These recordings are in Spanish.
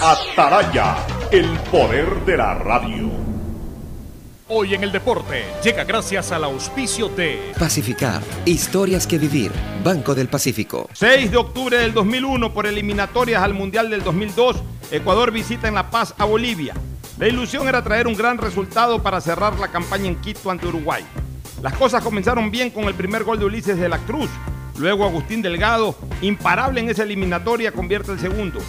Ataraya, el poder de la radio. Hoy en el deporte llega gracias al auspicio de Pacificar, historias que vivir, Banco del Pacífico. 6 de octubre del 2001 por eliminatorias al Mundial del 2002, Ecuador visita en La Paz a Bolivia. La ilusión era traer un gran resultado para cerrar la campaña en Quito ante Uruguay. Las cosas comenzaron bien con el primer gol de Ulises de la Cruz. Luego Agustín Delgado, imparable en esa eliminatoria, convierte el segundo.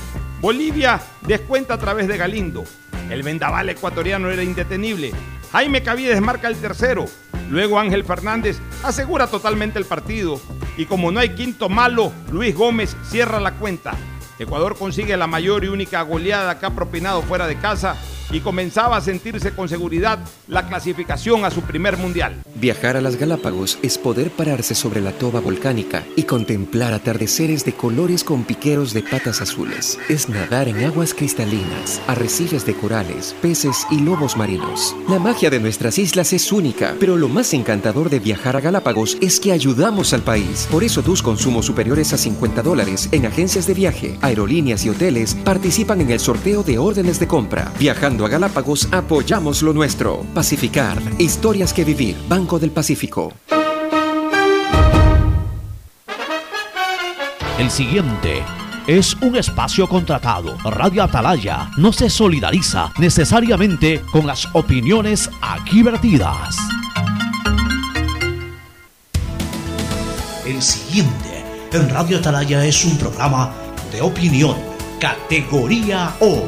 Bolivia descuenta a través de Galindo. El vendaval ecuatoriano era indetenible. Jaime Cavides marca el tercero. Luego Ángel Fernández asegura totalmente el partido. Y como no hay quinto malo, Luis Gómez cierra la cuenta. Ecuador consigue la mayor y única goleada que ha propinado fuera de casa y comenzaba a sentirse con seguridad la clasificación a su primer mundial. Viajar a las Galápagos es poder pararse sobre la toba volcánica y contemplar atardeceres de colores con piqueros de patas azules. Es nadar en aguas cristalinas, arrecifes de corales, peces y lobos marinos. La magia de nuestras islas es única, pero lo más encantador de viajar a Galápagos es que ayudamos al país. Por eso tus consumos superiores a 50 dólares en agencias de viaje, aerolíneas y hoteles participan en el sorteo de órdenes de compra. Viajando a Galápagos, apoyamos lo nuestro. Pacificar, historias que vivir, Banco del Pacífico. El siguiente es un espacio contratado. Radio Atalaya no se solidariza necesariamente con las opiniones aquí vertidas. El siguiente en Radio Atalaya es un programa de opinión, categoría O,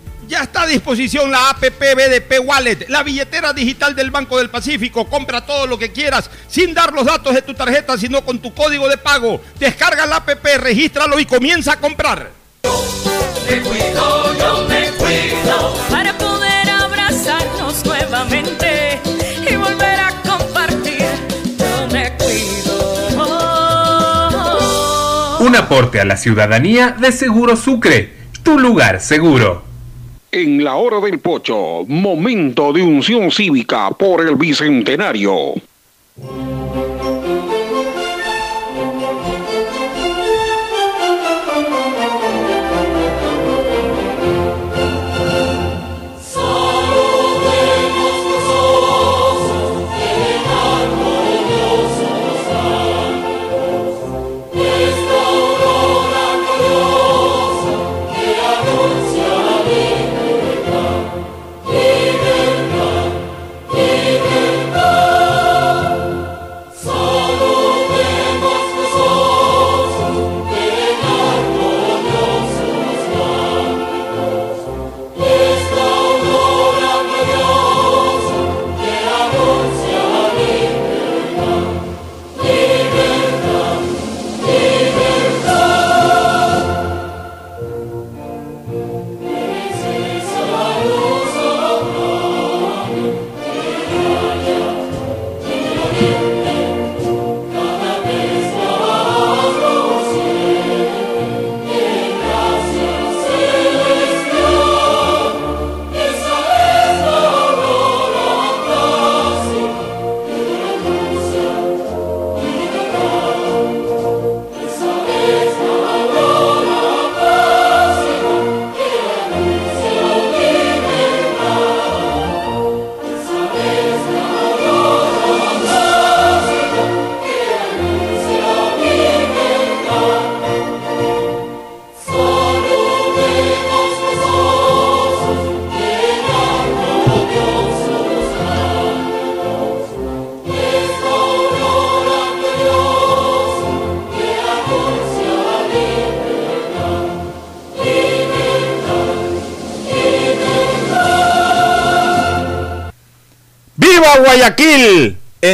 Ya está a disposición la APP BDP Wallet, la billetera digital del Banco del Pacífico. Compra todo lo que quieras sin dar los datos de tu tarjeta, sino con tu código de pago. Descarga la APP, regístralo y comienza a comprar. Me cuido, yo me cuido para poder abrazarnos nuevamente y volver a compartir. Yo me cuido. Un aporte a la ciudadanía de Seguro Sucre, tu lugar seguro. En la hora del pocho, momento de unción cívica por el bicentenario.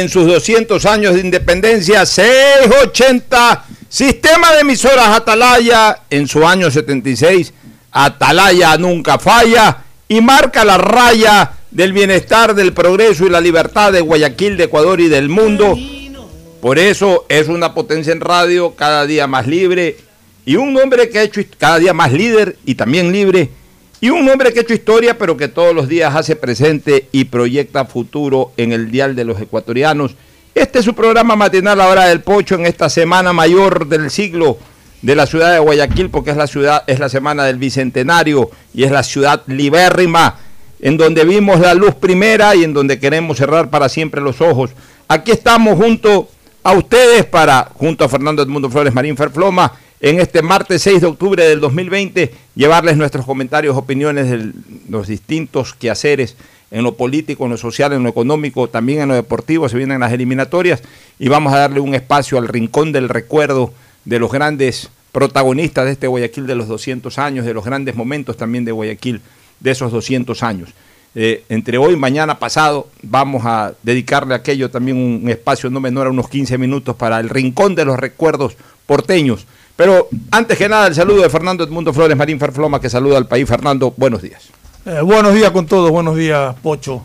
En sus 200 años de independencia, 680, sistema de emisoras Atalaya en su año 76, Atalaya nunca falla y marca la raya del bienestar, del progreso y la libertad de Guayaquil, de Ecuador y del mundo. Por eso es una potencia en radio, cada día más libre y un hombre que ha hecho cada día más líder y también libre y un hombre que ha hecho historia, pero que todos los días hace presente y proyecta futuro en el dial de los ecuatorianos. Este es su programa matinal, La Hora del Pocho, en esta semana mayor del siglo de la ciudad de Guayaquil, porque es la ciudad, es la semana del bicentenario y es la ciudad libérrima, en donde vimos la luz primera y en donde queremos cerrar para siempre los ojos. Aquí estamos junto a ustedes para, junto a Fernando Edmundo Flores Marín Ferfloma, en este martes 6 de octubre del 2020, llevarles nuestros comentarios, opiniones de los distintos quehaceres en lo político, en lo social, en lo económico, también en lo deportivo, se vienen las eliminatorias y vamos a darle un espacio al rincón del recuerdo de los grandes protagonistas de este Guayaquil de los 200 años, de los grandes momentos también de Guayaquil de esos 200 años. Eh, entre hoy, mañana, pasado, vamos a dedicarle a aquello también un espacio no menor a unos 15 minutos para el rincón de los recuerdos porteños pero antes que nada, el saludo de Fernando Edmundo Flores Marín Ferfloma, que saluda al país. Fernando, buenos días. Eh, buenos días con todos, buenos días, Pocho.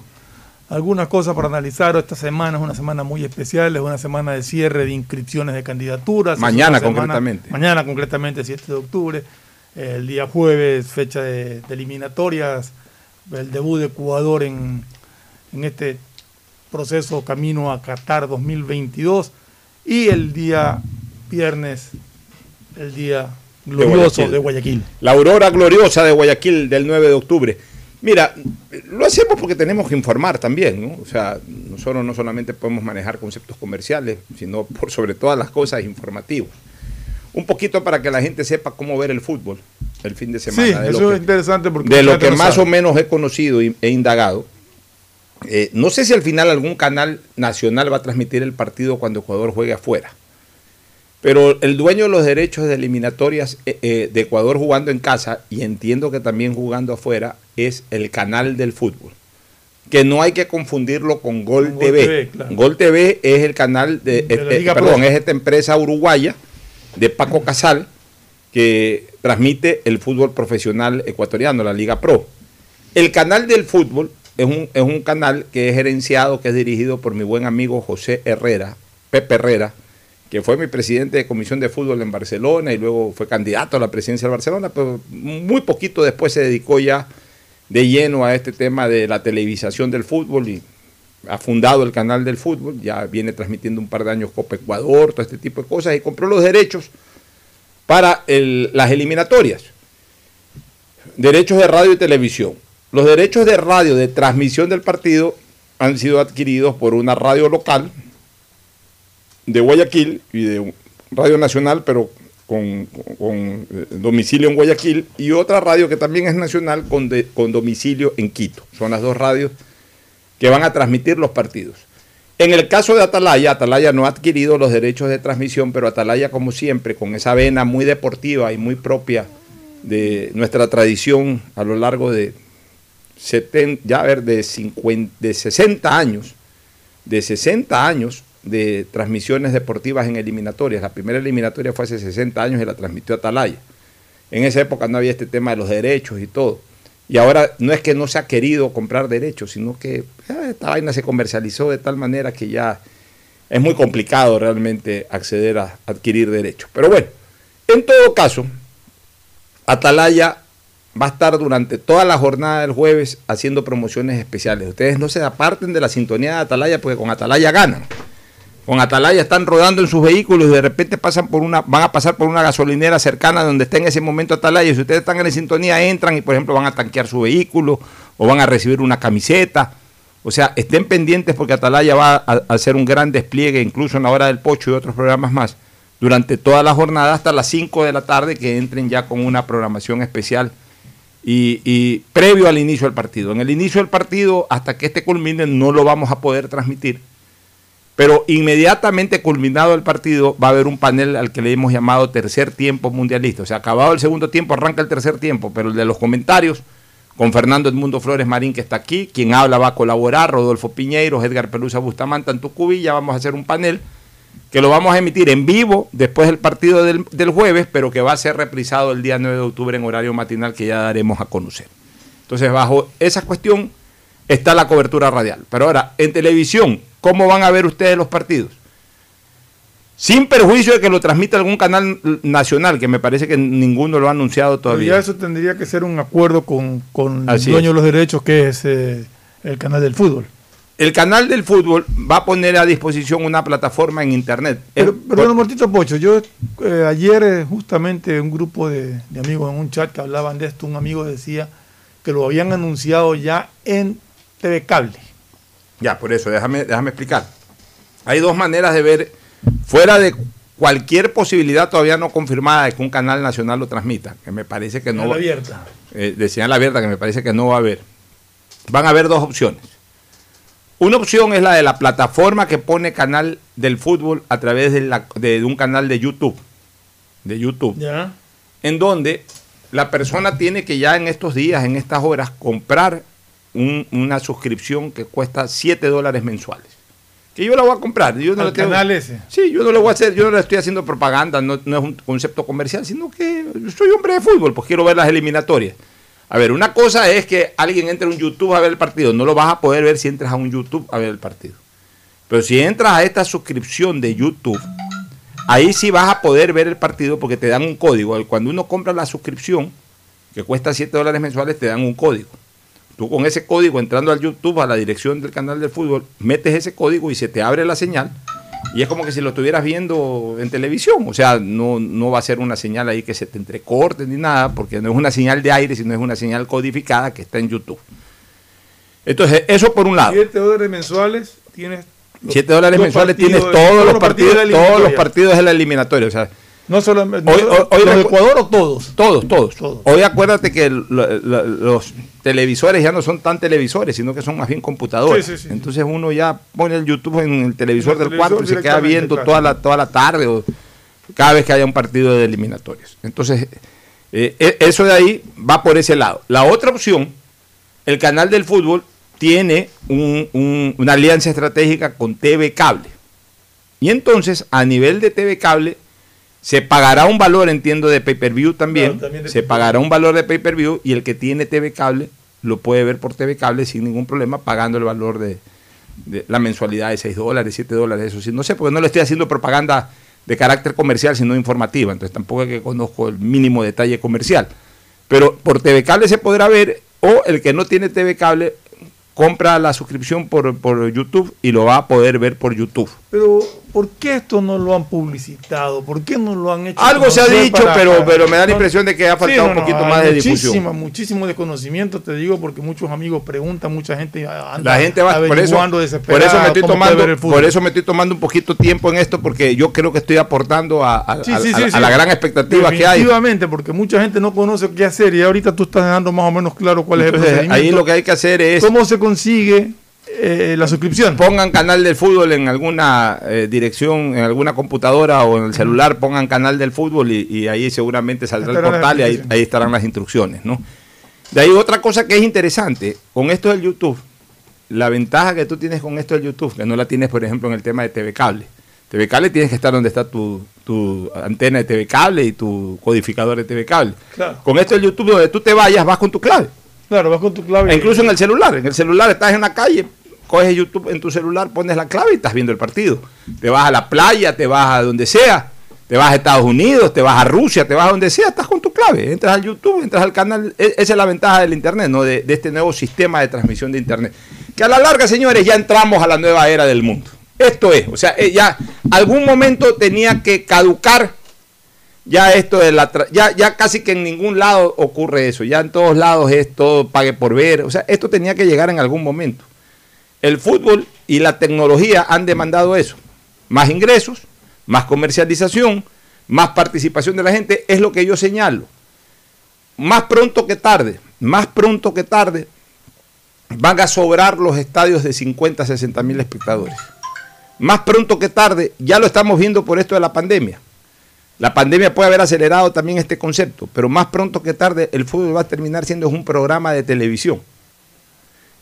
Algunas cosas para analizar. Esta semana es una semana muy especial, es una semana de cierre de inscripciones de candidaturas. Mañana concretamente. Mañana concretamente, 7 de octubre. el día jueves, fecha de, eliminatorias. El debut de Ecuador en, en este proceso camino a Qatar 2022. Y el día viernes el día glorioso de Guayaquil. La aurora gloriosa de Guayaquil del 9 de octubre. Mira, lo hacemos porque tenemos que informar también, ¿no? O sea, nosotros no solamente podemos manejar conceptos comerciales, sino por sobre todas las cosas informativos. Un poquito para que la gente sepa cómo ver el fútbol el fin de semana. Sí, eso es interesante porque... De lo que más o menos he conocido e indagado. Eh, no sé si al final algún canal nacional va a transmitir el partido cuando Ecuador juegue afuera. Pero el dueño de los derechos de eliminatorias eh, eh, de Ecuador jugando en casa, y entiendo que también jugando afuera, es el canal del fútbol. Que no hay que confundirlo con Gol, TV. Gol TV es el canal de, eh, perdón, es esta empresa uruguaya de Paco Casal que transmite el fútbol profesional ecuatoriano, la Liga Pro. El canal del fútbol es un, es un canal que es gerenciado, que es dirigido por mi buen amigo José Herrera, Pepe Herrera, que fue mi presidente de comisión de fútbol en Barcelona y luego fue candidato a la presidencia de Barcelona, pero muy poquito después se dedicó ya de lleno a este tema de la televisación del fútbol y ha fundado el canal del fútbol, ya viene transmitiendo un par de años Copa Ecuador, todo este tipo de cosas, y compró los derechos para las eliminatorias. Derechos de radio y televisión. Los derechos de radio de transmisión del partido han sido adquiridos por una radio local, de Guayaquil y de Radio Nacional, pero con, eh, domicilio en Guayaquil, y otra radio que también es nacional con, con domicilio en Quito. Son las dos radios que van a transmitir los partidos. En el caso de Atalaya, Atalaya no ha adquirido los derechos de transmisión, pero Atalaya, como siempre, con esa vena muy deportiva y muy propia de nuestra tradición a lo largo de 70, ya ver, de, 50, de 60 años, de 60 años, de transmisiones deportivas en eliminatorias. La primera eliminatoria fue hace 60 años y la transmitió Atalaya. En esa época no había este tema de los derechos y todo. Y ahora no es que no se ha querido comprar derechos, sino que ah, esta vaina se comercializó de tal manera que ya es muy complicado realmente acceder a adquirir derechos. Pero bueno, en todo caso, Atalaya va a estar durante toda la jornada del jueves haciendo promociones especiales. Ustedes no se aparten de la sintonía de Atalaya porque con Atalaya ganan con Atalaya están rodando en sus vehículos y de repente pasan por una, van a pasar por una gasolinera cercana donde está en ese momento Atalaya. Y si ustedes están en sintonía, entran y por ejemplo van a tanquear su vehículo o van a recibir una camiseta. O sea, estén pendientes porque Atalaya va a, hacer un gran despliegue, incluso en la hora del pocho y otros programas más, durante toda la jornada hasta las 5 de la tarde, que entren ya con una programación especial y, y previo al inicio del partido. En el inicio del partido, hasta que este culmine, no lo vamos a poder transmitir pero inmediatamente culminado el partido va a haber un panel al que le hemos llamado tercer tiempo mundialista. O sea, acabado el segundo tiempo arranca el tercer tiempo, pero el de los comentarios con Fernando Edmundo Flores Marín, que está aquí. Quien habla va a colaborar, Rodolfo Piñeiro, Edgar Pelusa Bustamante, en Tucubí. Ya vamos a hacer un panel que lo vamos a emitir en vivo después del partido del, del jueves, pero que va a ser reprisado el día 9 de octubre en horario matinal que ya daremos a conocer. Entonces, bajo esa cuestión está la cobertura radial. Pero ahora, en televisión, ¿cómo van a ver ustedes los partidos? Sin perjuicio de que lo transmita algún canal nacional, que me parece que ninguno lo ha anunciado Pero todavía. ya eso tendría que ser un acuerdo con, con el dueño de los derechos, que es eh, el canal del fútbol. El canal del fútbol va a poner a disposición una plataforma en internet. Pero, Eh, Mortito Pocho, yo eh, ayer justamente un grupo de, de amigos en un chat que hablaban de esto, un amigo decía que lo habían anunciado ya en TV Cable. Ya, por eso, déjame, déjame explicar. Hay dos maneras de ver, fuera de cualquier posibilidad todavía no confirmada de que un canal nacional lo transmita, que me parece que no va, abierta. eh, de señal abierta, que me parece que no va a haber. Van a haber dos opciones. Una opción es la de la plataforma que pone canal del fútbol a través de, la- de un canal de YouTube. De YouTube. Ya. en donde la persona tiene que ya en estos días, en estas horas, comprar un- una suscripción que cuesta 7 dólares mensuales. Que yo la voy a comprar. Yo no Al tengo- canal ese. Sí, yo no lo voy a hacer, yo no le estoy haciendo propaganda, no, no es un concepto comercial, sino que soy hombre de fútbol, pues quiero ver las eliminatorias. A ver, una cosa es que alguien entre a un YouTube a ver el partido, no lo vas a poder ver si entras a un YouTube a ver el partido. Pero si entras a esta suscripción de YouTube, ahí sí vas a poder ver el partido porque te dan un código. Cuando uno compra la suscripción, que cuesta 7 dólares mensuales, te dan un código. Tú con ese código, entrando al YouTube, a la dirección del canal del fútbol, metes ese código y se te abre la señal. Y es como que si lo estuvieras viendo en televisión. O sea, no, no va a ser una señal ahí que se te entrecorte ni nada, porque no es una señal de aire, sino es una señal codificada que está en YouTube. Entonces, eso por un lado. 7 dólares mensuales tienes. los 7 dólares mensuales partidos tienes todos los partidos, la todos los partidos de la eliminatoria. O sea, No hoy- solo- hoy los de Ecuador o todos. Todos, todos. Todos. Hoy acuérdate que lo- lo- los televisores ya no son tan televisores, sino que son más bien computadores. Sí, sí, sí. Entonces uno ya pone el YouTube en el televisor En el del cuarto y se queda viendo toda la, toda la tarde o cada vez que haya un partido de eliminatorias. Entonces, eh, e- eso de ahí va por ese lado. La otra opción, el canal del fútbol tiene un- un- una alianza estratégica con TV Cable. Y entonces, a nivel de TV Cable, se pagará un valor, entiendo, de pay-per-view también. Claro, también de se pagará un valor de pay-per-view y el que tiene TV Cable lo puede ver por TV Cable sin ningún problema, pagando el valor de, de la mensualidad de 6 dólares, 7 dólares, eso sí. No sé, porque no le estoy haciendo propaganda de carácter comercial, sino informativa. Entonces tampoco es que conozco el mínimo detalle comercial. Pero por TV Cable se podrá ver, o el que no tiene TV Cable compra la suscripción por, por YouTube y lo va a poder ver por YouTube. Pero, ¿por qué esto no lo han publicitado? ¿Por qué no lo han hecho? Algo se ha dicho, para- pero, para- pero me da la impresión de que ha Sí, faltado no, un poquito más de difusión. Muchísimo desconocimiento, te digo, porque muchos amigos preguntan, mucha gente anda La gente va por eso, por eso me estoy tomando, por eso me estoy tomando un poquito tiempo en esto porque yo creo que estoy aportando a, a- Sí, a- sí, a- sí, a sí. la gran expectativa que hay. Definitivamente, porque mucha gente no conoce qué hacer y ahorita tú estás dejando más o menos claro cuál es el procedimiento. ahí lo que hay que hacer es ¿Cómo se consigue eh, la suscripción? pongan canal del fútbol en alguna eh, dirección, en alguna computadora o en el celular, pongan canal del fútbol y, y ahí seguramente saldrá el portal y ahí, ahí estarán las instrucciones, ¿no? De ahí otra cosa que es interesante, con esto del YouTube, la ventaja que tú tienes con esto del YouTube, que no la tienes, por ejemplo, en el tema de TV Cable. TV Cable tienes que estar donde está tu, tu antena de TV Cable y tu codificador de TV Cable. Claro. Con esto del YouTube, donde tú te vayas, vas con tu clave. Claro, vas con tu clave. E incluso en el celular. En el celular estás en la calle, coges YouTube en tu celular, pones la clave y estás viendo el partido. Te vas a la playa, te vas a donde sea, te vas a Estados Unidos, te vas a Rusia, te vas a donde sea, estás con tu clave. Entras al YouTube, entras al canal. E- Esa es la ventaja del Internet, ¿no? De, de este nuevo sistema de transmisión de Internet. Que a la larga, señores, ya entramos a la nueva era del mundo. Esto es, o sea, eh, ya algún momento tenía que caducar ya esto de la ya ya casi que en ningún lado ocurre eso ya en todos lados es todo pague por ver o sea esto tenía que llegar en algún momento el fútbol y la tecnología han demandado eso. Más ingresos más comercialización más participación de la gente es lo que yo señalo. Más pronto que tarde más pronto que tarde van a sobrar los estadios de 50 60 mil espectadores. Más pronto que tarde ya lo estamos viendo por esto de la pandemia. La pandemia puede haber acelerado también este concepto, pero más pronto que tarde el fútbol va a terminar siendo un programa de televisión.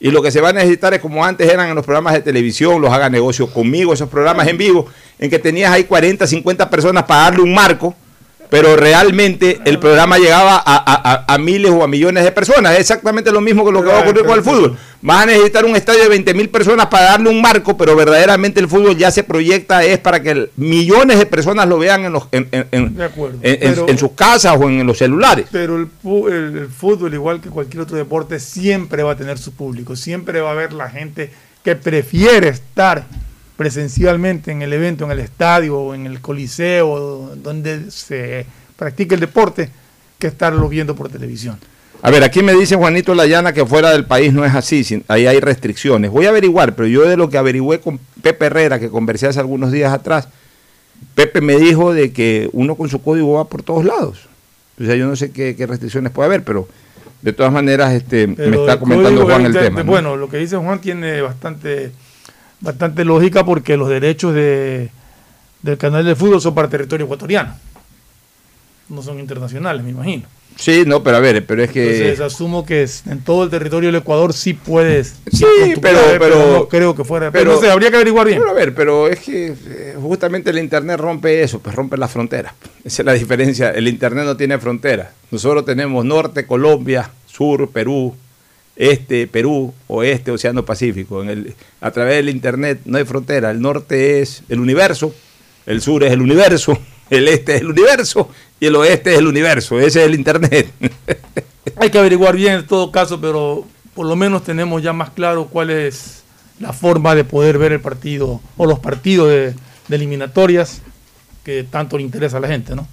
Y lo que se va a necesitar es como antes eran en los programas de televisión, los haga negocio conmigo, esos programas en vivo, en que tenías ahí 40, 50 personas para darle un marco pero realmente el programa llegaba a, miles o a millones de personas. Es exactamente lo mismo que lo que va a ocurrir con el fútbol. Vas a necesitar un estadio de 20 mil personas para darle un marco, pero verdaderamente el fútbol ya se proyecta es para que millones de personas lo vean en, los, en, sus casas o en los celulares. Pero el, el fútbol, igual que cualquier otro deporte, siempre va a tener su público. Siempre va a haber la gente que prefiere estar presencialmente en el evento, en el estadio o en el coliseo, donde se practica el deporte, que estarlo viendo por televisión. A ver, aquí me dice Juanito Layana que fuera del país no es así, ahí hay restricciones. Voy a averiguar, pero yo de lo que averigüé con Pepe Herrera, que conversé hace algunos días atrás, Pepe me dijo de que uno con su código va por todos lados. O sea, yo no sé qué, restricciones puede haber, pero de todas maneras este, me está comentando Juan el tema. Bueno, lo que dice Juan tiene bastante bastante lógica porque los derechos de, del canal de fútbol son para territorio ecuatoriano. No son internacionales, me imagino. Sí, no, pero a ver, pero es que... Entonces asumo que en todo el territorio del Ecuador sí puedes... Sí, pero, pero, no creo que fuera... Pero, no sé, habría que averiguar bien. Pero a ver, pero es que eh, justamente el Internet rompe eso, pues rompe las fronteras. Esa es la diferencia. El Internet no tiene fronteras. Nosotros tenemos norte, Colombia, sur, Perú, este, Perú, oeste, Océano Pacífico. En el, a través del Internet no hay frontera. El norte es el universo, el sur es el universo, el este es el universo y el oeste es el universo. Ese es el Internet. hay que averiguar bien en todo caso, pero por lo menos tenemos ya más claro cuál es la forma de poder ver el partido o los partidos de, de eliminatorias que tanto le interesa a la gente, ¿no?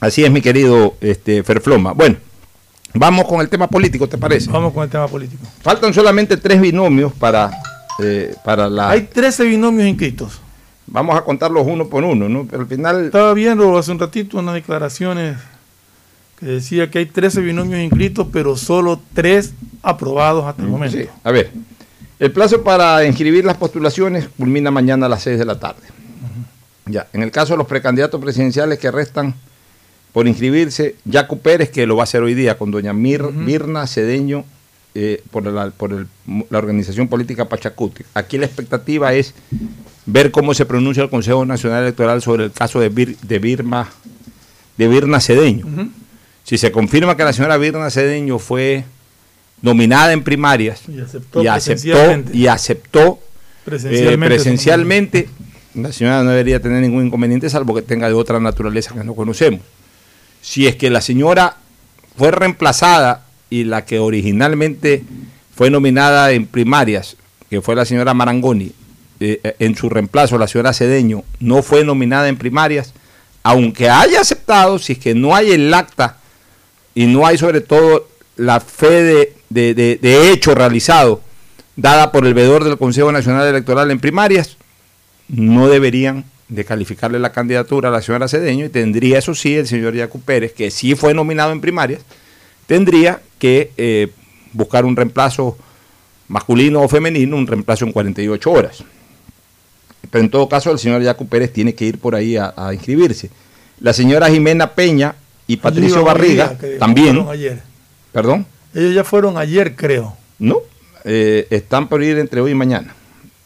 Así es, mi querido este, Ferfloma. Bueno, Vamos con el tema político, ¿te parece? Vamos con el tema político. Faltan solamente tres binomios para, eh, para la... Hay 13 binomios inscritos. Vamos a contarlos uno por uno, ¿no? Pero al final... Estaba viendo hace un ratito unas declaraciones que decía que hay 13 binomios inscritos, pero solo tres aprobados hasta el mm, momento. Sí. A ver, el plazo para inscribir las postulaciones culmina mañana a las 6 de la tarde. Ya, en el caso de los precandidatos presidenciales que restan por inscribirse. Jaco Pérez, que lo va a hacer hoy día con doña Mir, Mirna Cedeño, eh, por, la, por la organización política Pachacuti. Aquí la expectativa es ver cómo se pronuncia el Consejo Nacional Electoral sobre el caso de, de, Birma, de Birna Cedeño. Si se confirma que la señora Birna Cedeño fue nominada en primarias y aceptó, y aceptó, presencialmente, eh, presencialmente la señora no debería tener ningún inconveniente, salvo que tenga de otra naturaleza que no conocemos si es que la señora fue reemplazada y la que originalmente fue nominada en primarias, que fue la señora Marangoni, eh, eh, en su reemplazo la señora Cedeño no fue nominada en primarias, aunque haya aceptado, si es que no hay el acta y no hay sobre todo la fe de, de hecho realizado dada por el veedor del Consejo Nacional Electoral en primarias, no deberían de calificarle la candidatura a la señora Cedeño y tendría, eso sí, el señor Yacu Pérez, que sí fue nominado en primarias, tendría que eh, buscar un reemplazo masculino o femenino, un reemplazo en 48 horas. Pero en todo caso, el señor Yacu Pérez tiene que ir por ahí a, inscribirse. La señora Jimena Peña y Patricio Barriga también. Ayer. ¿Perdón? Ellos ya fueron ayer, creo. No, eh, están por ir entre hoy y mañana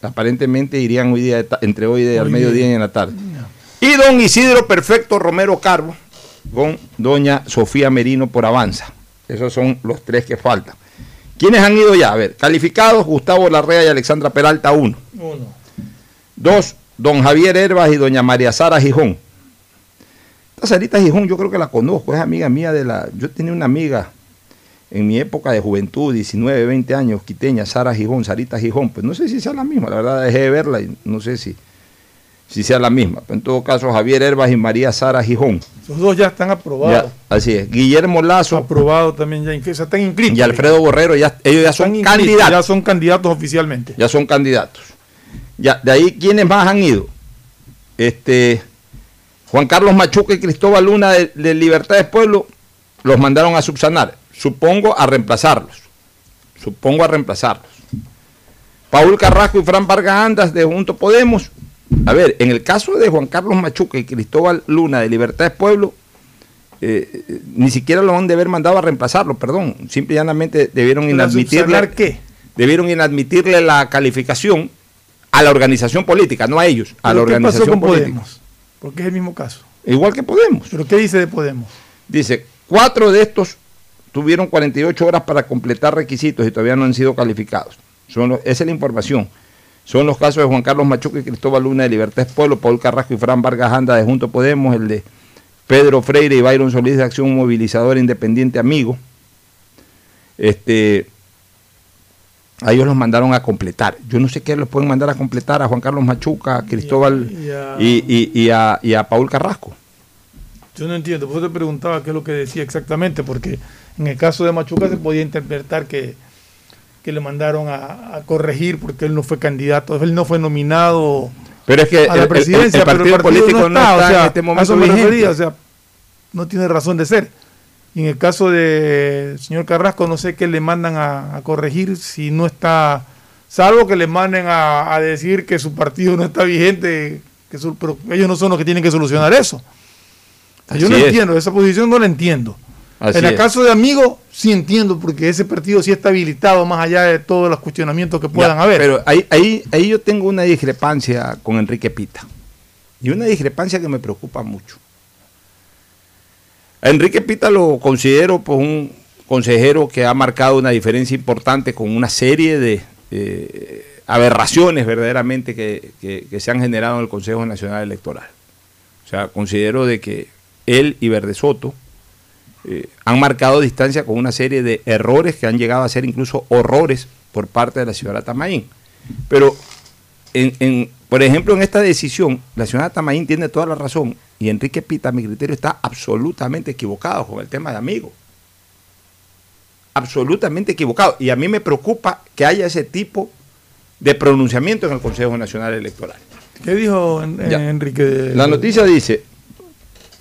aparentemente irían hoy día, entre hoy y al mediodía y en la tarde. Y don Isidro Perfecto Romero Carbo con doña Sofía Merino por Avanza. Esos son los tres que faltan. ¿Quiénes han ido ya? A ver, calificados, Gustavo Larrea y Alexandra Peralta, uno. Uno. Dos, don Javier Herbas y doña María Sara Gijón. Esta Sarita Gijón yo creo que la conozco, es amiga mía de la... Yo tenía una amiga en mi época de juventud, 19, 20 años, quiteña, Sara Gijón, Sarita Gijón, pues no sé si sea la misma, la verdad dejé de verla y no sé si, si sea la misma. en todo caso, Javier Herbas y María Sara Gijón. Los dos ya están aprobados. así es. Guillermo Lazo. Aprobado también ya, están inscritos. Y Alfredo Borrero, ya, ellos ya son candidatos. Ya son candidatos oficialmente. Ya son candidatos. Ya, de ahí, ¿quiénes más han ido? Este, Juan Carlos Machuca y Cristóbal Luna de, de Libertad del Pueblo los mandaron a subsanar supongo a reemplazarlos. Supongo a reemplazarlos. Paul Carrasco y Fran Vargas Andas de Junto Podemos a ver, en el caso de Juan Carlos Machuca y Cristóbal Luna de Libertad del Pueblo, eh, eh, ni siquiera lo han de haber mandado a reemplazarlo, perdón. Simple y llanamente debieron inadmitirle. qué? Debieron inadmitirle la calificación a la organización política, no a ellos, a la ¿Pero ¿Qué pasó organización con política. Podemos? Porque es el mismo caso. Igual que Podemos. ¿Pero qué dice de Podemos? Dice, cuatro de estos tuvieron 48 horas para completar requisitos y todavía no han sido calificados. Son los- esa es la información. Son los casos de Juan Carlos Machuca y Cristóbal Luna de Libertad Pueblo, Paul Carrasco y Fran Vargas Anda de Junto Podemos, el de Pedro Freire y Byron Solís de Acción Movilizadora Independiente Amigo. Este, a ellos los mandaron a completar. Yo no sé qué los pueden mandar a completar a Juan Carlos Machuca, a Cristóbal Y a- y, y- y a, y a Paul Carrasco. Yo no entiendo, por eso te preguntaba qué es lo que decía exactamente, porque en el caso de Machuca se podía interpretar que, que le mandaron a, a corregir porque él no fue candidato, él no fue nominado Pero es que a la el- el- presidencia, el, pero partido político no está, o sea, en este a momento eso me vigente. refería, o sea, no tiene razón de ser. Y en el caso del señor Carrasco, no sé qué le mandan a, a corregir si no está, salvo que le manden a, a decir que su partido no está vigente, que su- pero ellos no son los que tienen que solucionar eso. O sea, yo Así no es. entiendo, esa posición no la entiendo. Así en el es. caso de Amigo, sí entiendo, porque ese partido sí está habilitado más allá de todos los cuestionamientos que puedan Ya, haber. Pero ahí, ahí, ahí yo tengo una discrepancia con Enrique Pita. Y una discrepancia que me preocupa mucho. A Enrique Pita lo considero pues, un consejero que ha marcado una diferencia importante con una serie de eh, aberraciones verdaderamente que, que- que se han generado en el Consejo Nacional Electoral. O sea, considero de que él y Verde Soto eh, han marcado distancia con una serie de errores que han llegado a ser incluso horrores por parte de la ciudad Tamaín. Pero, en, en- por ejemplo, en esta decisión, la ciudad Tamaín tiene toda la razón y Enrique Pita, a mi criterio, está absolutamente equivocado con el tema de amigos. Absolutamente equivocado. Y a mí me preocupa que haya ese tipo de pronunciamiento en el Consejo Nacional Electoral. ¿Qué dijo en-. Enrique? La noticia dice,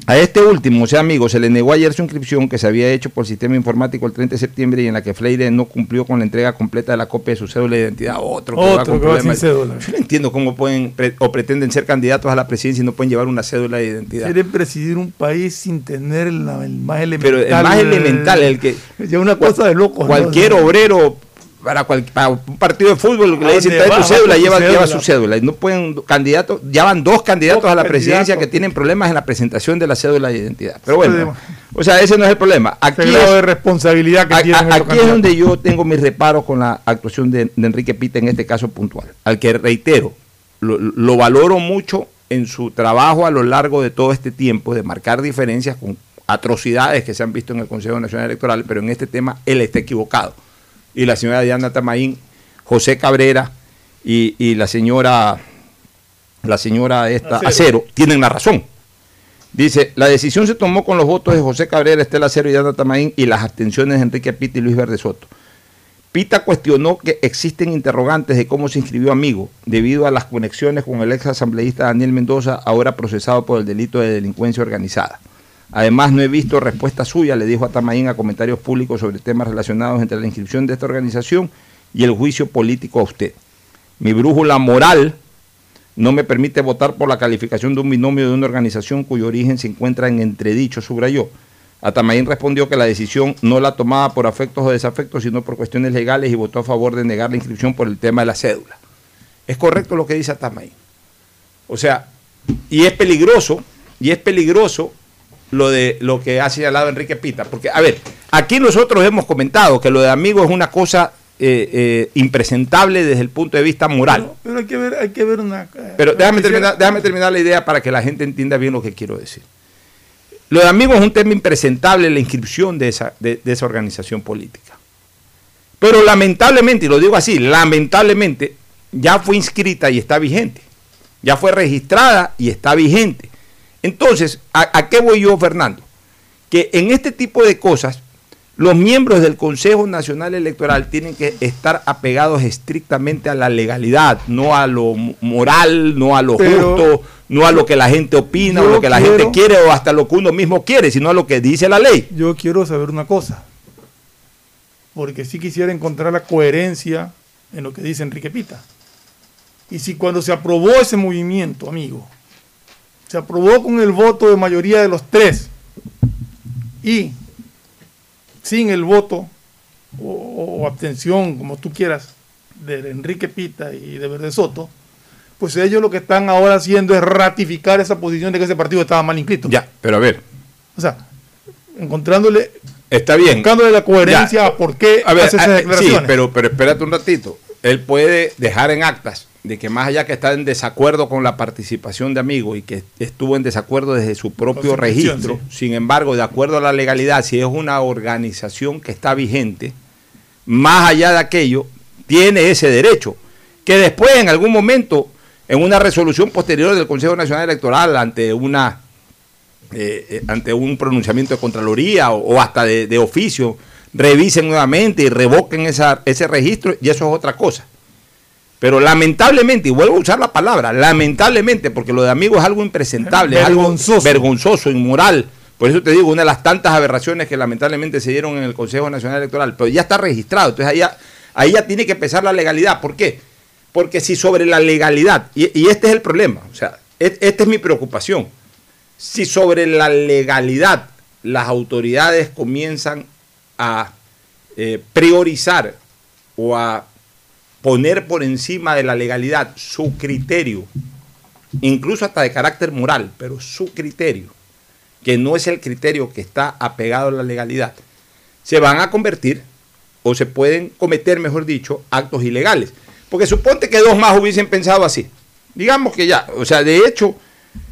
a este último, o sea, amigo, se le negó ayer su inscripción que se había hecho por sistema informático el 30 de septiembre y en la que Freire no cumplió con la entrega completa de la copia de su cédula de identidad. Otro que va Otro con que va cédula. Yo no entiendo cómo pueden pre- o pretenden ser candidatos a la presidencia y no pueden llevar una cédula de identidad. Quiere presidir un país sin tener la- el más Pero elemental. el más elemental, el que Ya una cosa de loco. cualquier obrero para, cual- para un partido de fútbol que ¿A le dicen trae tu cédula, lleva, tu lleva cédula. su cédula. Y no pueden candidatos, ya van dos candidatos Dos a la presidencia candidatos. que tienen problemas en la presentación de la cédula de identidad. Pero bueno, o sea, ese no es el problema. Aquí es- de responsabilidad que a- tienen aquí es donde yo tengo mis reparos con la actuación de, de Enrique Pita en este caso puntual, al que reitero, lo, lo valoro mucho en su trabajo a lo largo de todo este tiempo de marcar diferencias con atrocidades que se han visto en el Consejo Nacional Electoral, pero en este tema él está equivocado. Y la señora Diana Tamaín, José Cabrera y, y la señora la señora esta Acero. Acero tienen la razón. Dice, la decisión se tomó con los votos de José Cabrera, Estela Cero y Diana Tamaín y las abstenciones de Enrique Pita y Luis Verde Soto. Pita cuestionó que existen interrogantes de cómo se inscribió amigo debido a las conexiones con el ex asambleísta Daniel Mendoza, ahora procesado por el delito de delincuencia organizada. Además, no he visto respuesta suya, le dijo a Tamaín a comentarios públicos sobre temas relacionados entre la inscripción de esta organización y el juicio político a usted. Mi brújula moral no me permite votar por la calificación de un binomio de una organización cuyo origen se encuentra en entredicho, subrayó. Atamaín respondió que la decisión no la tomaba por afectos o desafectos, sino por cuestiones legales y votó a favor de negar la inscripción por el tema de la cédula. Es correcto lo que dice Atamaín. O sea, y es peligroso, y es peligroso lo de lo que ha señalado Enrique Pita, porque, a ver, aquí nosotros hemos comentado que lo de amigo es una cosa eh, eh, impresentable desde el punto de vista moral. Pero, pero hay que ver, hay que ver una. eh, Pero déjame quisiera- terminar, déjame terminar la idea para que la gente entienda bien lo que quiero decir. Lo de amigos es un tema impresentable la inscripción de esa, de, de esa organización política. Pero lamentablemente, y lo digo así, lamentablemente ya fue inscrita y está vigente. Ya fue registrada y está vigente. Entonces, ¿a, a qué voy yo, Fernando? Que en este tipo de cosas, los miembros del Consejo Nacional Electoral tienen que estar apegados estrictamente a la legalidad, no a lo mo- moral, no a lo Pero- justo, no a lo que la gente opina o lo que la quiero- gente quiere o hasta lo que uno mismo quiere, sino a lo que dice la ley. Yo quiero saber una cosa. Porque sí quisiera encontrar la coherencia en lo que dice Enrique Pita. Y si cuando se aprobó ese movimiento, amigo, se aprobó con el voto de mayoría de los tres y sin el voto o, o abstención, como tú quieras, de Enrique Pita y de Verde Soto, pues ellos lo que están ahora haciendo es ratificar esa posición de que ese partido estaba mal inscrito. Ya, pero a ver. O sea, encontrándole Está bien. buscándole la coherencia Ya. a por qué A ver, hace esas declaraciones. sí, pero, pero espérate un ratito. Él puede dejar en actas de que más allá que está en desacuerdo con la participación de amigos y que estuvo en desacuerdo desde su propio registro, sin embargo, de acuerdo a la legalidad, si es una organización que está vigente, más allá de aquello, tiene ese derecho, que después en algún momento, en una resolución posterior del Consejo Nacional Electoral, ante una eh, eh, ante un pronunciamiento de Contraloría o, o hasta de, de oficio, revisen nuevamente y revoquen esa, ese registro y eso es otra cosa. Pero lamentablemente, y vuelvo a usar la palabra, lamentablemente, porque lo de amigo es algo impresentable, es algo Vergonzoso. vergonzoso, inmoral. Por eso te digo, una de las tantas aberraciones que lamentablemente se dieron en el Consejo Nacional Electoral, pero ya está registrado, entonces ahí ya, ahí ya tiene que pesar la legalidad. ¿Por qué? Porque si sobre la legalidad, y, y este es el problema, o sea, esta es mi preocupación, si sobre la legalidad las autoridades comienzan a eh, priorizar o a poner por encima de la legalidad su criterio, incluso hasta de carácter moral, pero su criterio, que no es el criterio que está apegado a la legalidad, se van a convertir o se pueden cometer, mejor dicho, actos ilegales. Porque suponte que dos más hubiesen pensado así. Digamos que ya, o sea, de hecho,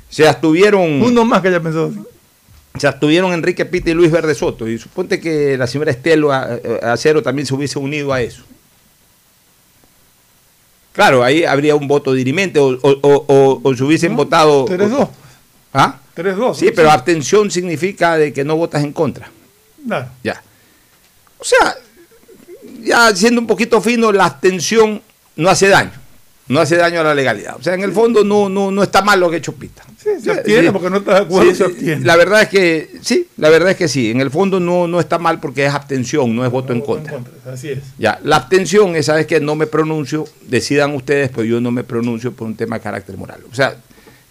se abstuvieron... Uno más que haya pensado así. Se abstuvieron Enrique Pita y Luis Verde Soto. Y suponte que la señora Estelo Acero también se hubiese unido a eso. Claro, ahí habría un voto dirimente o, o- o- o- se hubiesen votado. Tres dos. ¿Ah? Tres dos. Sí, pero abstención significa de que no votas en contra. Claro. Ya. O sea, ya siendo un poquito fino, la abstención no hace daño. No hace daño a la legalidad. O sea, en el fondo no, no, no está mal lo que ha hecho Pita. Sí, se abstiene porque no está de acuerdo, Sí, se sí, abstiene. La verdad es que sí, la verdad es que sí. En el fondo no, no está mal porque es abstención, no es voto en contra. Así es. Ya, la abstención es, ¿sabes que No me pronuncio, decidan ustedes, pero yo no me pronuncio por un tema de carácter moral. O sea,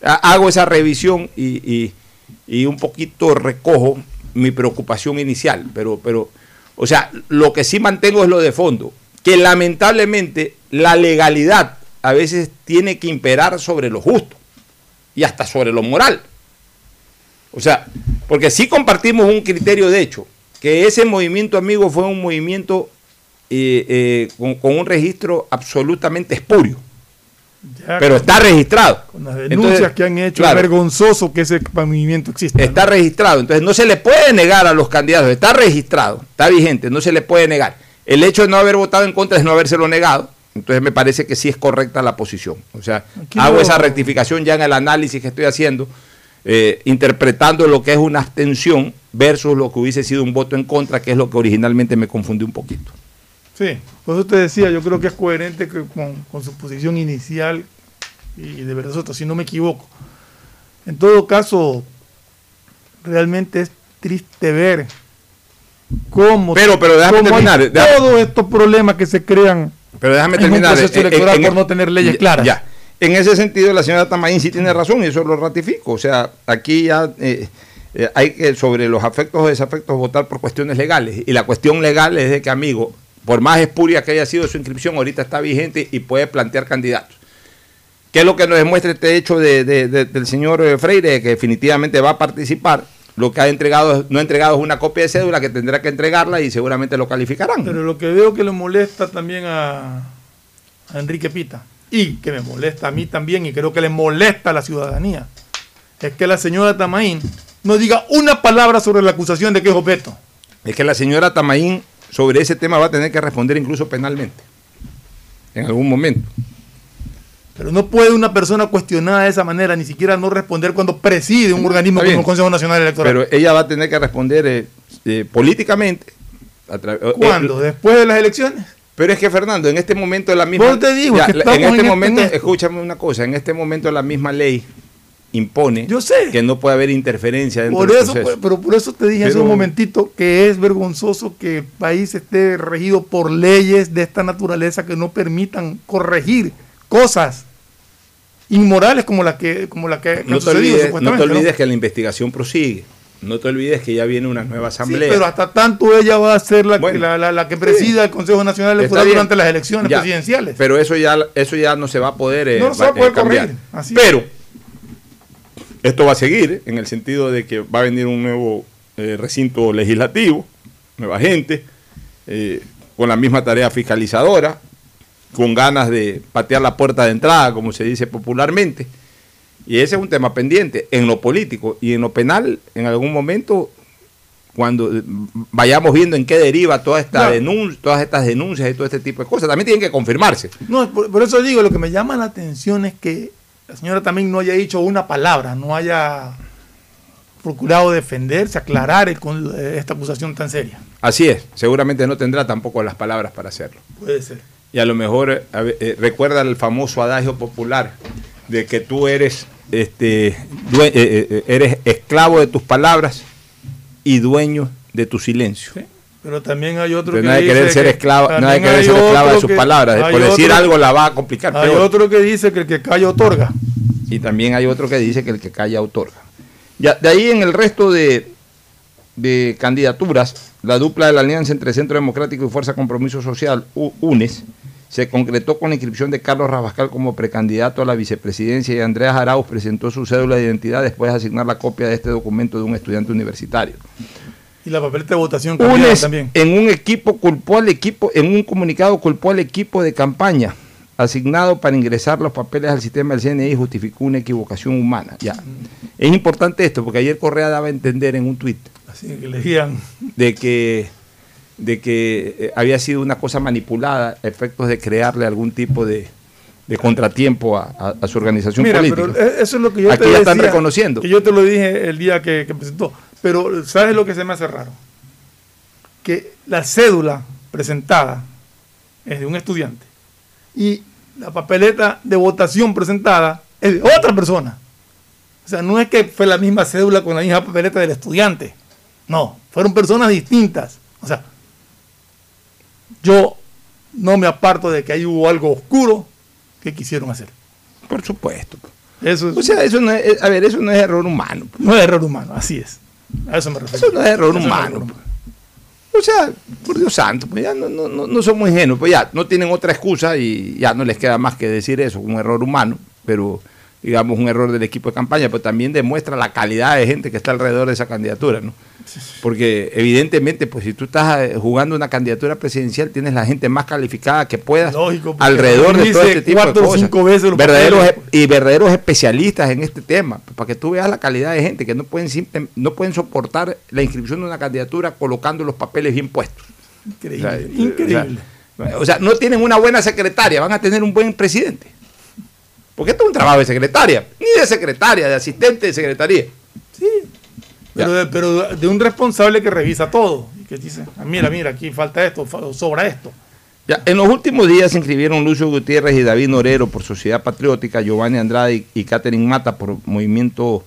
ha- hago esa revisión y, y- y un poquito recojo mi preocupación inicial, pero, pero, o sea, lo que sí mantengo es lo de fondo, que lamentablemente la legalidad a veces tiene que imperar sobre lo justo y hasta sobre lo moral. O sea, porque sí compartimos un criterio de hecho, que ese movimiento amigo fue un movimiento eh, eh, con, con un registro absolutamente espurio, Ya pero está registrado. Con las denuncias Entonces, que han hecho, claro. es vergonzoso que ese movimiento exista. Está registrado, entonces no se le puede negar a los candidatos, está registrado, está vigente, no se le puede negar. El hecho de no haber votado en contra es no habérselo negado, entonces me parece que sí es correcta la posición. O sea, Aquí hago esa rectificación ya en el análisis que estoy haciendo, eh, interpretando lo que es una abstención versus lo que hubiese sido un voto en contra, que es lo que originalmente me confundió un poquito. Sí, por eso te decía, yo creo que es coherente que con, con su posición inicial y de verdad, si no me equivoco. En todo caso, realmente es triste ver cómo, Pero- pero déjame cómo terminar, déjame- todos estos problemas que se crean Pero déjame un terminar. proceso En- en- electoral en- por no tener leyes ya- claras. Ya. En ese sentido, la señora Tamaín sí tiene razón y eso lo ratifico. O sea, aquí ya eh, eh, hay que, sobre los afectos o desafectos, votar por cuestiones legales. Y la cuestión legal es de que, amigo, por más espuria que haya sido su inscripción, ahorita está vigente y puede plantear candidatos. ¿Qué es lo que nos demuestra este hecho de- de- de- del señor eh, Freire, que definitivamente va a participar? Lo que ha entregado, no ha entregado es una copia de cédula que tendrá que entregarla y seguramente lo calificarán. Pero lo que veo que le molesta también a, a Enrique Pita y que me molesta a mí también y creo que le molesta a la ciudadanía es que la señora Tamaín no diga una palabra sobre la acusación de que es objeto. Es que la señora Tamaín sobre ese tema va a tener que responder incluso penalmente. En algún momento. Pero no puede una persona cuestionada de esa manera ni siquiera no responder cuando preside un organismo como el Consejo Nacional Electoral. Pero ella va a tener que responder eh, eh, políticamente. a eh, ¿Cuándo? ¿Después de las elecciones? pero es que Fernando, en este momento la misma. Por te digo, Ya, que en este en este- momento, en esto. escúchame una cosa, en este momento la misma ley impone Yo sé. que no puede haber interferencia dentro Por del eso, proceso. pero por eso te dije hace Pero- un momentito que es vergonzoso que el país esté regido por leyes de esta naturaleza que no permitan corregir cosas inmorales como las que, como la que, que No te, sucedido, olvides, no te ¿no? olvides que la investigación prosigue. No te olvides que ya viene una nueva Sí, asamblea. pero hasta tanto ella va a ser la, Bueno, la, la- la que presida el Consejo Nacional Electoral durante las elecciones Ya, presidenciales. Pero eso ya, eso ya no se va a poder, eh, No se va a eh, poder cambiar. así. Pero esto va a seguir en el sentido de que va a venir un nuevo eh, recinto legislativo, nueva gente, eh, con la misma tarea fiscalizadora, con ganas de patear la puerta de entrada, como se dice popularmente. Y ese es un tema pendiente en lo político y en lo penal, en algún momento, cuando eh, vayamos viendo en qué deriva toda esta Ya. denun- todas estas denuncias y todo este tipo de cosas, también tienen que confirmarse. No, por, por eso digo, lo que me llama la atención es que la señora también no haya dicho una palabra, no haya procurado defenderse, aclarar el eh, esta acusación tan seria. Así es, seguramente no tendrá tampoco las palabras para hacerlo. Puede ser. Y a lo mejor eh, eh, recuerda el famoso adagio popular de que tú eres, este, due- eh, eres esclavo de tus palabras y dueño de tu silencio. Pero también hay otro Entonces, que no hay dice ser que- esclavo, no hay que querer ser esclavo de sus que- palabras. Por decir otro- algo la va a complicar. Hay peor. otro que dice que el que calla otorga. Y también hay otro que dice que el que calla otorga. Ya, de ahí en el resto de, de candidaturas, la dupla de la alianza entre Centro Democrático y Fuerza Compromiso Social, UNES, se concretó con la inscripción de Carlos Rabascal como precandidato a la vicepresidencia y Andrea Arauz presentó su cédula de identidad después de asignar la copia de este documento de un estudiante universitario. Y la papeleta de votación UNES también. en un equipo culpó al equipo, en un comunicado culpó al equipo de campaña asignado para ingresar los papeles al sistema del CNI y justificó una equivocación humana. Ya. Es importante esto porque ayer Correa daba a entender en un tuit Así que de que de que eh, había sido una cosa manipulada a efectos de crearle algún tipo de, de contratiempo a, a- a su organización Mira, política. pero e- eso es lo que yo Aquí te ya están reconociendo. Que yo te lo dije el día que, que presentó. Pero ¿sabes lo que se me hace raro? Que la cédula presentada es de un estudiante y la papeleta de votación presentada es de otra persona. O sea, no es que fue la misma cédula con la misma papeleta del estudiante. No, fueron personas distintas. O sea, yo no me aparto de que ahí hubo algo oscuro que quisieron hacer. Por supuesto. Eso es, O sea, eso no es, a ver, eso no es error humano. no es error humano, así es. A eso me refiero. Eso no es error Eso humano. O sea, por Dios santo, pues ya no, no, no, no somos ingenuos, pues ya no tienen otra excusa y ya no les queda más que decir eso, un error humano, pero digamos un error del equipo de campaña, pero también demuestra la calidad de gente que está alrededor de esa candidatura, ¿no? Porque evidentemente, pues si tú estás eh, jugando una candidatura presidencial, tienes la gente más calificada que puedas Lógico, alrededor de todo este tipo de cosas. cinco veces los verdaderos y verdaderos especialistas en este tema, para que tú veas la calidad de gente que no pueden simple- no pueden soportar la inscripción de una candidatura colocando los papeles bien puestos. Increíble, O sea, eh, increíble. O sea, no tienen una buena secretaria, van a tener un buen presidente. Porque esto es un trabajo de secretaria, ni de secretaria, de asistente de secretaría. pero, de, pero de un responsable que revisa todo y que dice, ah, mira, mira, aquí falta esto, sobra esto. Ya, en los últimos días se inscribieron Lucio Gutiérrez y David Norero por Sociedad Patriótica, Giovanni Andrade y, Catherine Mata por Movimiento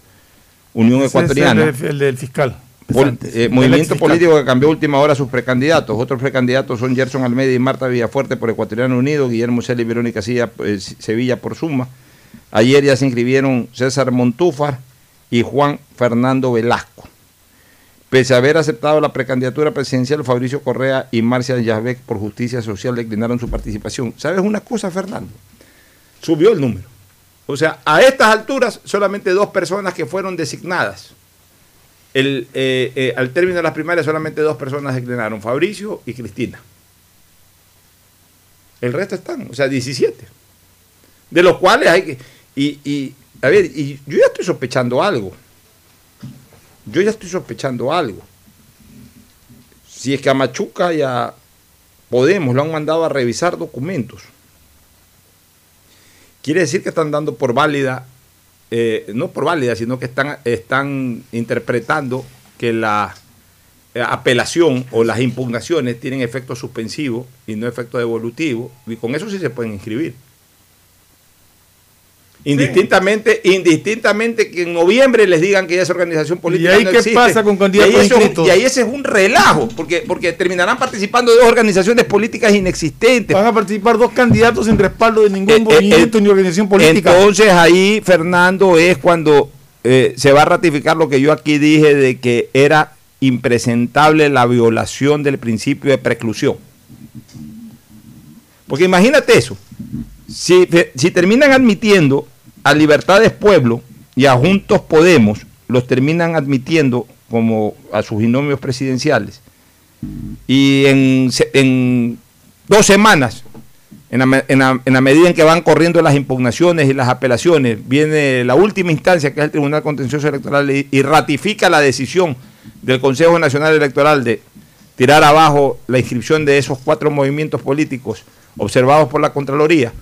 Unión Ese es Ecuatoriana. El, el del fiscal. Pol- eh, movimiento político que cambió a última hora sus precandidatos. Otros precandidatos son Gerson Almeida y Marta Villafuerte por Ecuatoriano Unido, Guillermo Celi y Verónica Silla- eh, Sevilla por Suma. Ayer ya se inscribieron César Montúfar y Juan Fernando Velasco. Pese a haber aceptado la precandidatura presidencial, Fabricio Correa y Marcia Yasbek por Justicia Social declinaron su participación. ¿Sabes una cosa, Fernando? Subió el número. O sea, a estas alturas, solamente dos personas que fueron designadas el, eh, eh, al término de las primarias solamente dos personas declinaron, Fabricio y Cristina. El resto están, o sea, 17. De los cuales hay que... Y, y, a ver, y yo ya estoy sospechando algo. Yo ya estoy sospechando algo. Si es que a Machuca y a Podemos lo han mandado a revisar documentos, quiere decir que están dando por válida eh, no por válida, sino que están, están interpretando que la eh, apelación o las impugnaciones tienen efecto suspensivo y no efecto devolutivo, y con eso sí se pueden inscribir. Indistintamente, indistintamente que en noviembre les digan que ya esa organización política ¿Y ahí no qué existe. pasa con candidatos y ahí, y ahí ese es un relajo, porque, porque terminarán participando dos organizaciones políticas inexistentes. Van a participar dos candidatos sin respaldo de ningún Eh, eh, movimiento eh, ni organización política. Entonces ahí, Fernando, es cuando eh, se va a ratificar lo que yo aquí dije de que era impresentable la violación del principio de preclusión. Porque imagínate eso. Si, si terminan admitiendo a Libertades Pueblo y a Juntos Podemos, los terminan admitiendo como a sus binomios presidenciales, y en, dos semanas, en la medida en que van corriendo las impugnaciones y las apelaciones, viene la última instancia, que es el Tribunal Contencioso Electoral, y, y ratifica la decisión del Consejo Nacional Electoral de tirar abajo la inscripción de esos cuatro movimientos políticos observados por la Contraloría.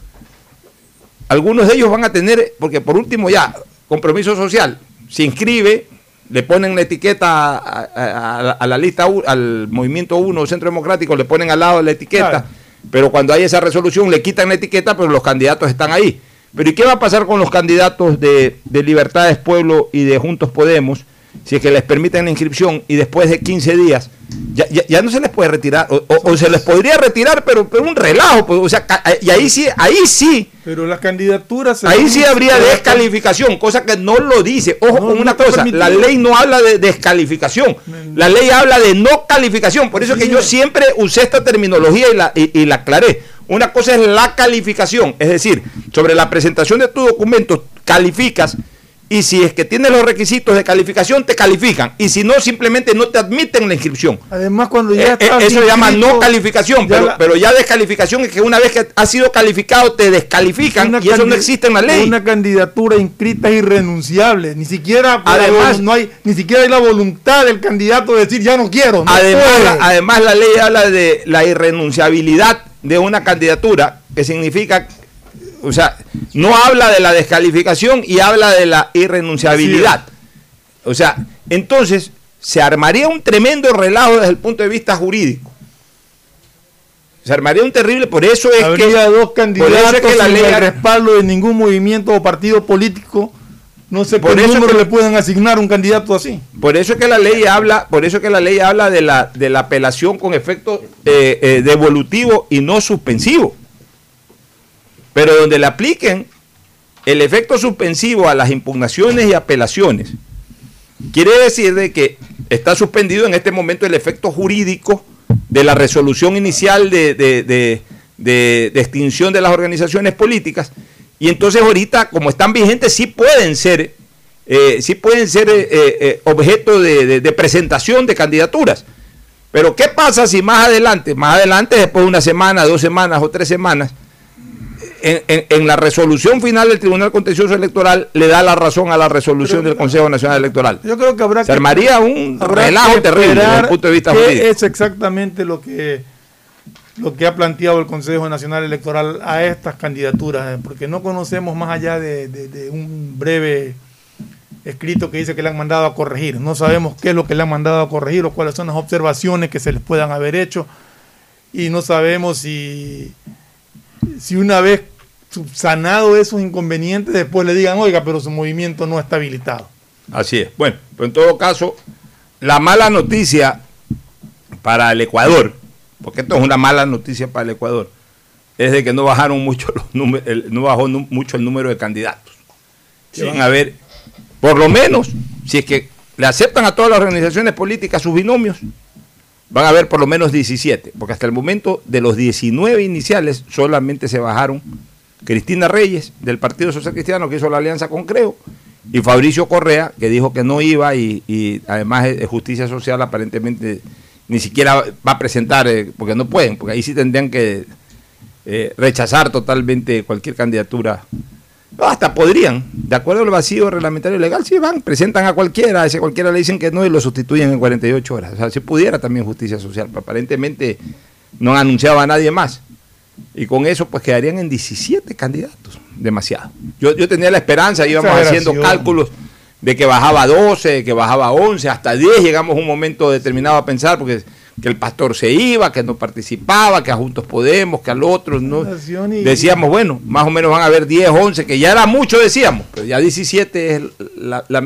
Algunos de ellos van a tener, porque por último ya, compromiso social, se inscribe, le ponen la etiqueta a, a- a- a la lista, al movimiento 1, Centro Democrático, le ponen al lado la etiqueta, Claro. pero cuando hay esa resolución le quitan la etiqueta, pero los candidatos están ahí. Pero ¿y qué va a pasar con los candidatos de, de Libertades Pueblo y de Juntos Podemos si es que les permiten la inscripción y después de 15 días ya, ya- ya no se les puede retirar? O, o- o se les podría retirar, pero, pero un relajo, pues, o sea, ca- y ahí sí, ahí sí. Pero las candidaturas... Ahí sí habría descalificación, cosa que no lo dice. Ojo No, con una cosa, permitido. la ley no habla de descalificación, la ley habla de no calificación. Por eso que yo siempre usé esta terminología y la, y, y la aclaré. Una cosa es la calificación, es decir, sobre la presentación de tu documento calificas y si es que tienes los requisitos de calificación te califican y si no simplemente no te admiten la inscripción. Además, cuando Eh, ya eh, estás eso se llama no calificación, ya pero, la- pero ya descalificación es que una vez que has sido calificado te descalifican una y eso no existe en la ley. Una candidatura inscrita es irrenunciable. Ni siquiera, Además- no hay, ni siquiera hay la voluntad del candidato de decir ya no quiero. no además, puede". la, además la ley habla de la irrenunciabilidad de una candidatura, que significa, o sea, no habla de la descalificación y habla de la irrenunciabilidad. O sea, entonces se armaría un tremendo relajo desde el punto de vista jurídico. Se armaría un terrible, por eso es Habría que dos por eso candidatos es que la sin ley el respaldo de ningún movimiento o partido político. No sé Por por qué eso número que- le pueden asignar un candidato así. Por eso es que la ley habla, por eso es que la ley habla de la, de la apelación con efecto eh, eh, devolutivo y no suspensivo. Pero donde le apliquen el efecto suspensivo a las impugnaciones y apelaciones, quiere decir de que está suspendido en este momento el efecto jurídico de la resolución inicial de, de- de- de- extinción de las organizaciones políticas. Y entonces ahorita, como están vigentes, sí pueden ser, eh, sí pueden ser eh, eh, objeto de presentación de candidaturas. Pero ¿qué pasa si más adelante, más adelante, después de una semana, dos semanas o tres semanas, en, en- en la resolución final del Tribunal Contencioso Electoral le da la razón a la resolución del Consejo Nacional Electoral? Yo creo que habrá Se que- armaría un habrá relajo terrible desde el punto de vista qué jurídico. es exactamente lo que lo que ha planteado el Consejo Nacional Electoral a estas candidaturas, eh, porque no conocemos más allá de, de- de un breve escrito que dice que le han mandado a corregir. No sabemos qué es lo que le han mandado a corregir o cuáles son las observaciones que se les puedan haber hecho y no sabemos si, si una vez subsanado esos inconvenientes después le digan, oiga, pero su movimiento no está habilitado. Así es. Bueno, pero en todo caso, la mala noticia para el Ecuador, porque esto es una mala noticia para el Ecuador, es de que no bajaron mucho los el- no bajó mucho el número de candidatos. Sí. van a ver, por lo menos, si es que le aceptan a todas las organizaciones políticas sus binomios, van a haber por lo menos 17, porque hasta el momento de los 19 iniciales solamente se bajaron Cristina Reyes del Partido Social Cristiano que hizo la alianza con Creo y Fabricio Correa que dijo que no iba y, y además Justicia Social aparentemente ni siquiera va a presentar eh, porque no pueden, porque ahí sí tendrían que eh, rechazar totalmente cualquier candidatura. Hasta podrían, de acuerdo al vacío reglamentario legal, si van, presentan a cualquiera, a ese cualquiera le dicen que no y lo sustituyen en 48 horas. O sea, si pudiera también justicia social, pero aparentemente no han anunciado a nadie más. Y con eso pues quedarían en 17 candidatos. Demasiado. Yo, yo tenía la esperanza, íbamos haciendo cálculos, de que bajaba a 12, de que bajaba a 11, hasta 10, llegamos a un momento determinado a pensar, porque que el pastor se iba, que no participaba, que a Juntos Podemos, que al otro, ¿no? Decíamos, bueno, más o menos van a haber 10, 11, que ya era mucho, decíamos, pero ya 17 es la, la,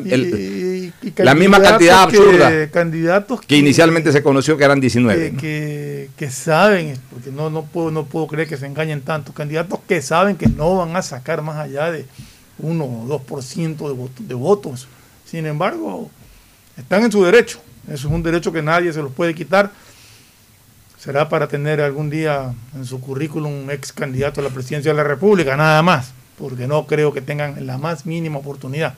misma cantidad absurda candidatos que, inicialmente se conoció que eran 19. Que, que, saben, porque no, no, puedo, no puedo creer que se engañen tanto, candidatos que saben que no van a sacar más allá de 1 o 2% de, votos, de votos. Sin embargo, están en su derecho. Eso es un derecho que nadie se los puede quitar. Será para tener algún día en su currículum un ex candidato a la presidencia de la República, nada más, porque no creo que tengan la más mínima oportunidad.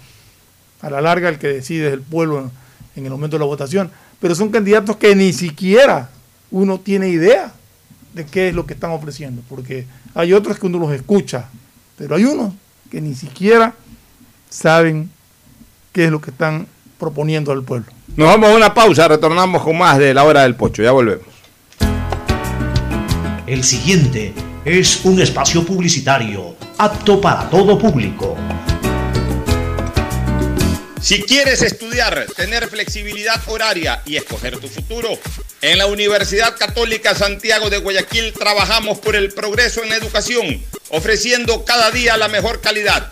A la larga, el que decide es el pueblo en, el momento de la votación. Pero son candidatos que ni siquiera uno tiene idea de qué es lo que están ofreciendo, porque hay otros que uno los escucha, pero hay unos que ni siquiera saben qué es lo que están proponiendo al pueblo. Nos vamos a una pausa, retornamos con más de la hora del pocho, ya volvemos. El siguiente es un espacio publicitario apto para todo público. Si quieres estudiar, tener flexibilidad horaria y escoger tu futuro, en la Universidad Católica Santiago de Guayaquil trabajamos por el progreso en la educación, ofreciendo cada día la mejor calidad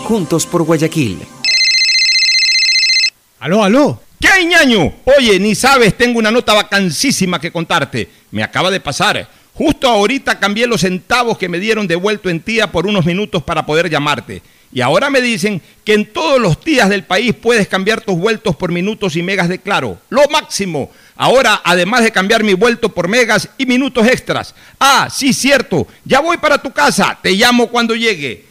juntos por Guayaquil. Aló, aló. ¿Qué ñaño? Oye, ni sabes, tengo una nota vacancísima que contarte. Me acaba de pasar. Justo ahorita cambié los centavos que me dieron devuelto en tía por unos minutos para poder llamarte. Y ahora me dicen que en todos los días del país puedes cambiar tus vueltos por minutos y megas de claro. Lo máximo. Ahora, además de cambiar mi vuelto por megas y minutos extras. Ah, sí, cierto. Ya voy para tu casa. Te llamo cuando llegue.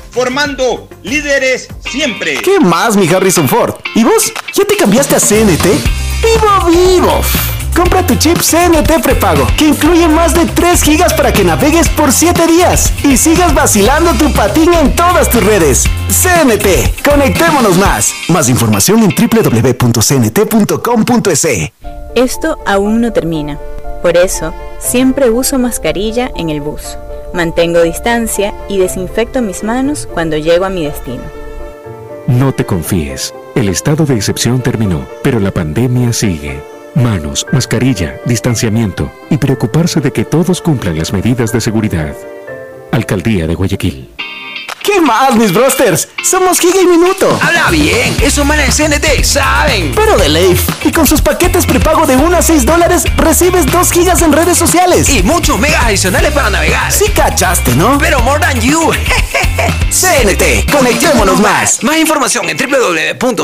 formando líderes siempre. ¿Qué más, mi Harrison Ford? ¿Y vos? ¿Ya te cambiaste a CNT? ¡Vivo, vivo! Compra tu chip CNT prepago, que incluye más de 3 gigas para que navegues por 7 días y sigas vacilando tu patín en todas tus redes. CNT, conectémonos más. Más información en www.cnt.com.es. Esto aún no termina. Por eso, siempre uso mascarilla en el bus. Mantengo distancia y desinfecto mis manos cuando llego a mi destino. No te confíes. El estado de excepción terminó, pero la pandemia sigue. Manos, mascarilla, distanciamiento y preocuparse de que todos cumplan las medidas de seguridad. Alcaldía de Guayaquil. ¿Qué más, mis brosters? Somos Giga y Minuto. Habla bien, esos manes de CNT saben. Pero de Leif. Y con sus paquetes prepago de 1 a 6 dólares, recibes 2 gigas en redes sociales. Y muchos megas adicionales para navegar. Sí cachaste, ¿no? Pero more than you. CNT, conectémonos más. Más información en www.cnt.com.es.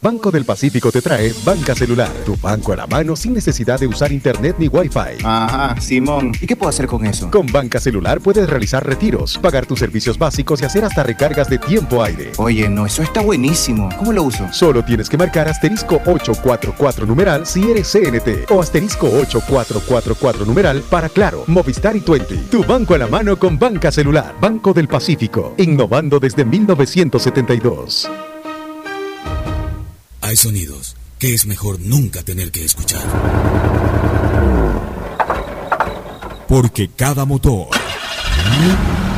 Banco del Pacífico te trae Banca Celular. Tu banco a la mano sin necesidad de usar internet ni wifi. Ajá, Simón. ¿Y qué puedo hacer con eso? Con Banca Celular puedes realizar retiros, pagar tus servicios básicos y hacer hasta recargas de tiempo aire. Oye, no, eso está buenísimo. ¿Cómo lo uso? Solo tienes que marcar asterisco 844 numeral si eres CNT o asterisco 8444 numeral para Claro, Movistar y Twenty. Tu banco a la mano con Banca Celular. Banco del Pacífico. Innovando desde 1972. Hay sonidos que es mejor nunca tener que escuchar. Porque cada motor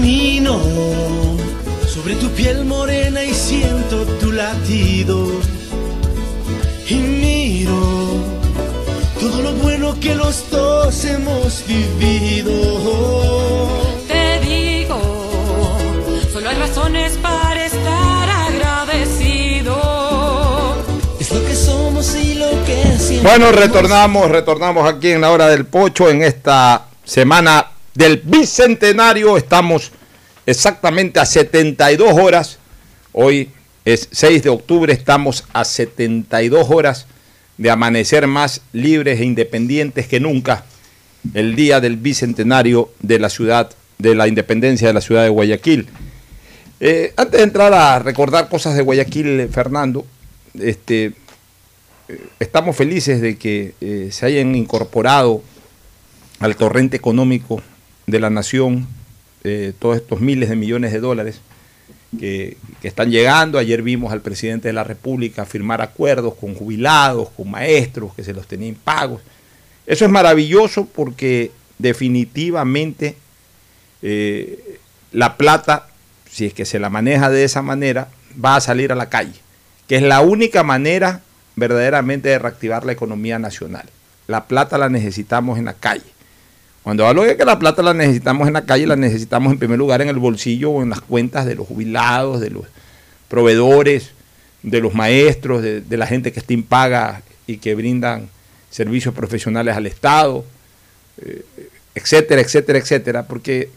Camino sobre tu piel morena y siento tu latido. Y miro todo lo bueno que los dos hemos vivido. Te digo, solo hay razones para estar agradecido. Es lo que somos y lo que siempre. Bueno, retornamos, retornamos aquí en la hora del pocho en esta semana del bicentenario. Estamos exactamente a 72 horas. Hoy es 6 de octubre, estamos a 72 horas de amanecer más libres e independientes que nunca. El día del bicentenario de la ciudad, de la independencia de la ciudad de Guayaquil. Eh, antes de entrar a recordar cosas de Guayaquil, Fernando, este, eh, estamos felices de que eh, se hayan incorporado al torrente económico de la nación eh, todos estos miles de millones de dólares que, están llegando. Ayer vimos al presidente de la República firmar acuerdos con jubilados, con maestros que se los tenían pagos. Eso es maravilloso porque definitivamente eh, la plata, si es que se la maneja de esa manera, va a salir a la calle, que es la única manera verdaderamente de reactivar la economía nacional. La plata la necesitamos en la calle. Cuando hablo de que la plata la necesitamos en la calle, la necesitamos en primer lugar en el bolsillo o en las cuentas de los jubilados, de los proveedores, de los maestros, de, la gente que está impaga y que brindan servicios profesionales al Estado, eh, etcétera, etcétera, etcétera, porque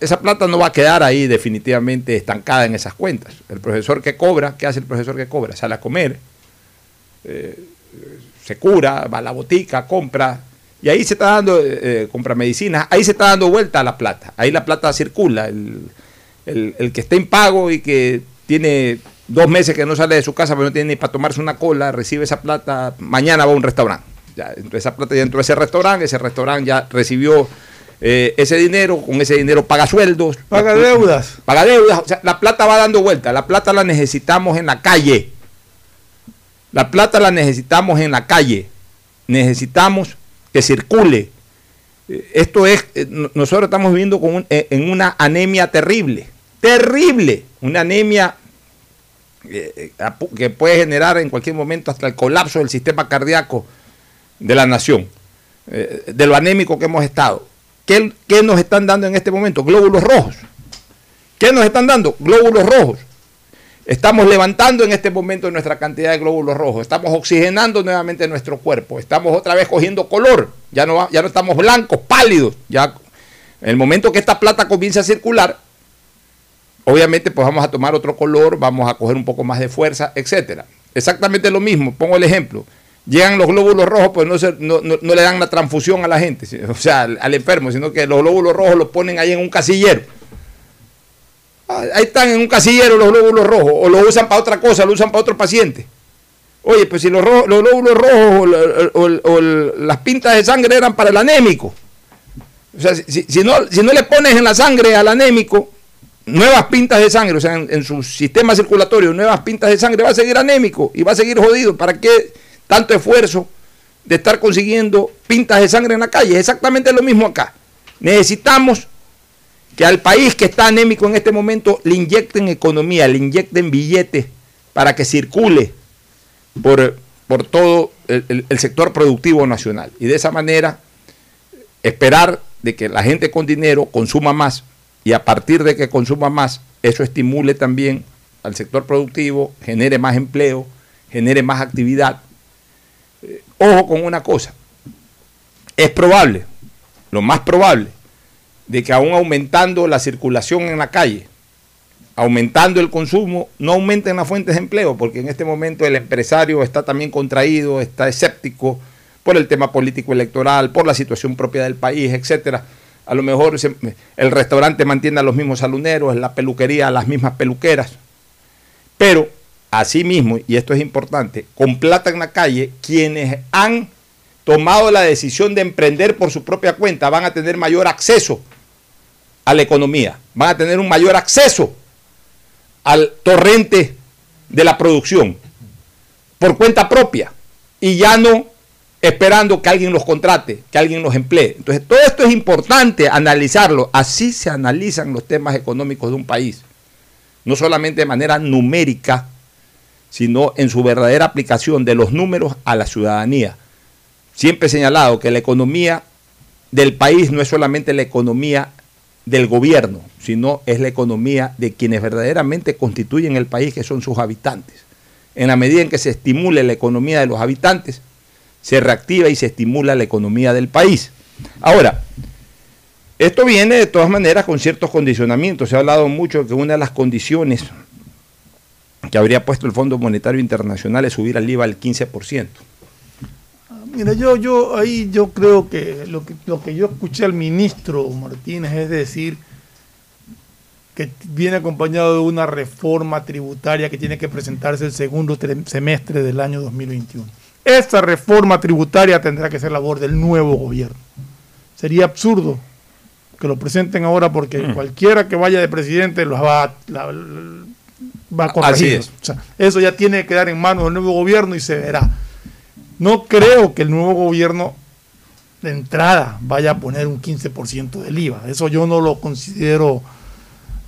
esa plata no va a quedar ahí definitivamente estancada en esas cuentas. El profesor que cobra, ¿qué hace el profesor que cobra? Sale a comer, eh, se cura, va a la botica, compra, y ahí se está dando, eh, compra medicinas, ahí se está dando vuelta a la plata, ahí la plata circula. El, el, el, que está impago y que tiene dos meses que no sale de su casa, pero no tiene ni para tomarse una cola, recibe esa plata, mañana va a un restaurante. Ya, esa plata ya entró a ese restaurante, ese restaurante ya recibió eh, ese dinero, con ese dinero paga sueldos. Paga deudas. Paga deudas, o sea, la plata va dando vuelta, la plata la necesitamos en la calle. La plata la necesitamos en la calle. Necesitamos que circule. Esto es, nosotros estamos viviendo con un, en una anemia terrible, terrible, una anemia eh, que puede generar en cualquier momento hasta el colapso del sistema cardíaco de la nación, eh, de lo anémico que hemos estado. ¿Qué, ¿Qué nos están dando en este momento? Glóbulos rojos. ¿Qué nos están dando? Glóbulos rojos. Estamos levantando en este momento nuestra cantidad de glóbulos rojos, estamos oxigenando nuevamente nuestro cuerpo, estamos otra vez cogiendo color, ya no, ya no estamos blancos, pálidos. Ya en el momento que esta plata comience a circular, obviamente pues vamos a tomar otro color, vamos a coger un poco más de fuerza, etcétera. Exactamente lo mismo, pongo el ejemplo. Llegan los glóbulos rojos, pues no, se, no, no, no le dan la transfusión a la gente, o sea, al, al enfermo, sino que los glóbulos rojos los ponen ahí en un casillero ahí están en un casillero los glóbulos rojos, o lo usan para otra cosa, lo usan para otro paciente. Oye, pues si los, ro los glóbulos rojos o, o, o, las pintas de sangre eran para el anémico. O sea, si, si, no, si no le pones en la sangre al anémico nuevas pintas de sangre, o sea, en, en, su sistema circulatorio, nuevas pintas de sangre, va a seguir anémico y va a seguir jodido. ¿Para qué tanto esfuerzo de estar consiguiendo pintas de sangre en la calle? Es exactamente lo mismo acá. Necesitamos que al país que está anémico en este momento le inyecten economía, le inyecten billetes para que circule por por todo el, el- sector productivo nacional. Y de esa manera esperar de que la gente con dinero consuma más y a partir de que consuma más, eso estimule también al sector productivo, genere más empleo, genere más actividad. Eh, ojo con una cosa, es probable, lo más probable, de que aún aumentando la circulación en la calle, aumentando el consumo, no aumenten las fuentes de empleo, porque en este momento el empresario está también contraído, está escéptico por el tema político electoral, por la situación propia del país, etcétera. A lo mejor el restaurante mantiene a los mismos saluneros, la peluquería a las mismas peluqueras. Pero, asimismo, y esto es importante, con plata en la calle, quienes han tomado la decisión de emprender por su propia cuenta van a tener mayor acceso a la economía, van a tener un mayor acceso al torrente de la producción por cuenta propia y ya no esperando que alguien los contrate, que alguien los emplee. Entonces, todo esto es importante analizarlo. Así se analizan los temas económicos de un país. No solamente de manera numérica, sino en su verdadera aplicación de los números a la ciudadanía. Siempre he señalado que la economía del país no es solamente la economía del gobierno, sino es la economía de quienes verdaderamente constituyen el país, que son sus habitantes. En la medida en que se estimule la economía de los habitantes, se reactiva y se estimula la economía del país. Ahora, esto viene de todas maneras con ciertos condicionamientos. Se ha hablado mucho de que una de las condiciones que habría puesto el Fondo Monetario Internacional es subir al IVA al 15%. Mira, yo, yo ahí yo creo que lo, que lo que yo escuché al ministro Martínez es decir que viene acompañado de una reforma tributaria que tiene que presentarse el segundo tre- semestre del año 2021. Esta reforma tributaria tendrá que ser labor del nuevo gobierno. Sería absurdo que lo presenten ahora porque Mm. cualquiera que vaya de presidente los va, a- la- la- va a corregir. es. O sea, eso ya tiene que quedar en manos del nuevo gobierno y se verá. No creo que el nuevo gobierno de entrada vaya a poner un 15% del IVA. Eso yo no lo considero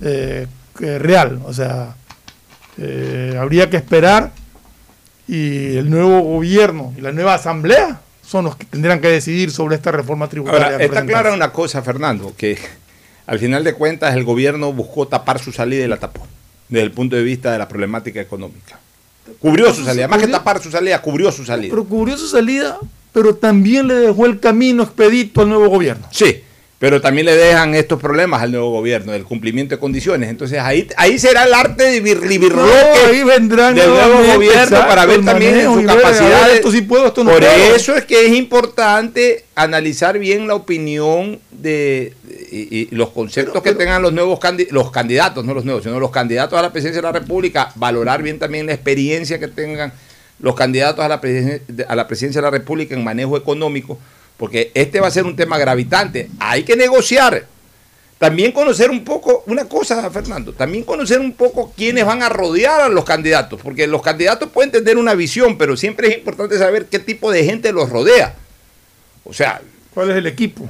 eh, real. O sea, eh, habría que esperar y el nuevo gobierno y la nueva asamblea son los que tendrán que decidir sobre esta reforma tributaria. Ahora, está clara una cosa, Fernando, que al final de cuentas el gobierno buscó tapar su salida y la tapó, desde el punto de vista de la problemática económica. Cubrió su salida, más que tapar su salida, cubrió su salida. Pero cubrió su salida, pero también le dejó el camino expedito al nuevo gobierno. Sí, pero también le dejan estos problemas al nuevo gobierno, del cumplimiento de condiciones. Entonces ahí, ahí será el arte de birlibirloque No, ahí vendrán del nuevo gobierno exacto, para ver también manejo su capacidad. ver, de- esto sí puedo, esto no Por puedo. eso es que es importante analizar bien la opinión de, y, y los conceptos que tengan los nuevos candi- los candidatos, no los nuevos, sino los candidatos a la presidencia de la República, valorar bien también la experiencia que tengan los candidatos a la, presidencia, a la presidencia de la República en manejo económico, porque este va a ser un tema gravitante. Hay que negociar. También conocer un poco, una cosa, Fernando, también conocer un poco quiénes van a rodear a los candidatos, porque los candidatos pueden tener una visión, pero siempre es importante saber qué tipo de gente los rodea. O sea, ¿cuál es el equipo?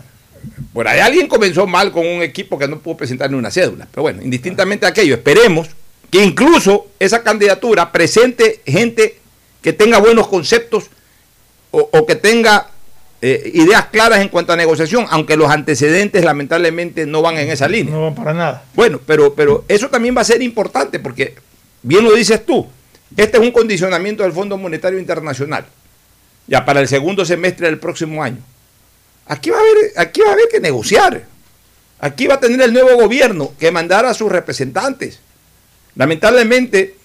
Por ahí alguien comenzó mal con un equipo que no pudo presentar ni una cédula. Pero bueno, indistintamente de aquello, esperemos que incluso esa candidatura presente gente que tenga buenos conceptos o, o que tenga eh, ideas claras en cuanto a negociación, aunque los antecedentes lamentablemente no van en esa línea. No van para nada. Bueno, pero, pero eso también va a ser importante porque, bien lo dices tú, este es un condicionamiento del Fondo Monetario Internacional, ya para el segundo semestre del próximo año. Aquí va a haber, aquí va a haber que negociar. Aquí va a tener el nuevo gobierno que mandar a sus representantes. Lamentablemente,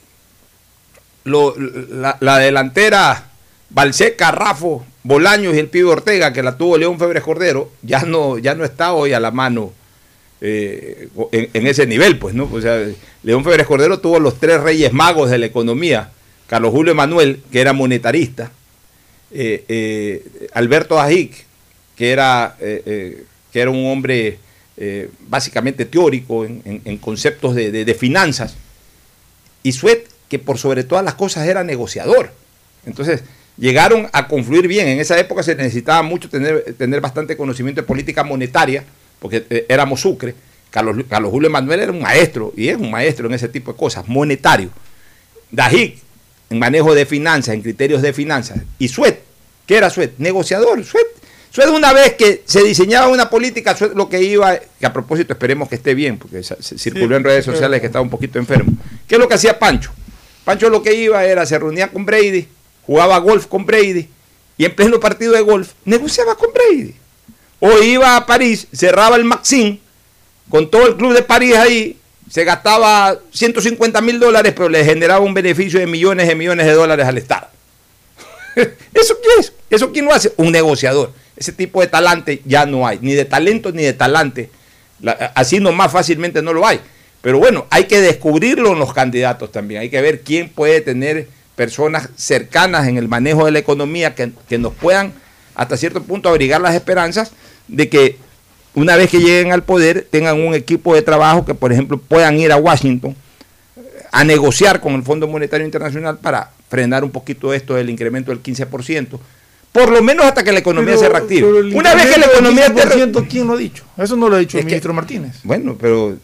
lo- la, la delantera Balseca, Rafo, Bolaños y el Pibe Ortega, que la tuvo León Febres Cordero, ya no, ya no está hoy a la mano eh, en, ese nivel, pues, ¿no? O sea, León Febres Cordero tuvo los tres reyes magos de la economía, Carlos Julio Emanuel, que era monetarista, eh, eh, Alberto Ajic, que era, que era un hombre básicamente teórico en, conceptos de- de finanzas, y Suet, que por sobre todas las cosas era negociador. Entonces, llegaron a confluir bien. En esa época se necesitaba mucho tener, tener bastante conocimiento de política monetaria, porque eh, éramos Sucre. Carlos, Carlos Julio Manuel era un maestro, y es un maestro en ese tipo de cosas, monetario. Dajic en manejo de finanzas, en criterios de finanzas. Y Suet, ¿qué era Suet? Negociador. Suet, Suet una vez que se diseñaba una política, Suet lo que iba, que a propósito esperemos que esté bien, porque circuló en redes sociales que estaba un poquito enfermo. ¿Qué es lo que hacía Pancho? Pancho lo que iba era, se reunía con Brady, jugaba golf con Brady, y en pleno partido de golf negociaba con Brady. O iba a París, cerraba el Maxim, con todo el club de París ahí, se gastaba 150 mil dólares, pero le generaba un beneficio de millones de millones de dólares al Estado. ¿Eso qué es? ¿Eso quién lo hace? Un negociador. Ese tipo de talante ya no hay, ni de talento ni de talante. La- así nomás fácilmente no lo hay. Pero bueno, hay que descubrirlo en los candidatos también. Hay que ver quién puede tener personas cercanas en el manejo de la economía que, que nos puedan hasta cierto punto abrigar las esperanzas de que una vez que lleguen al poder tengan un equipo de trabajo que, por ejemplo, puedan ir a Washington a negociar con el Fondo Monetario Internacional para frenar un poquito esto del incremento del 15%, por lo menos hasta que la economía Pero- se reactive. Una vez que la economía esté re- 15%, ¿quién lo ha dicho? Eso no lo ha dicho Es el que- ministro Martínez. Bueno, pero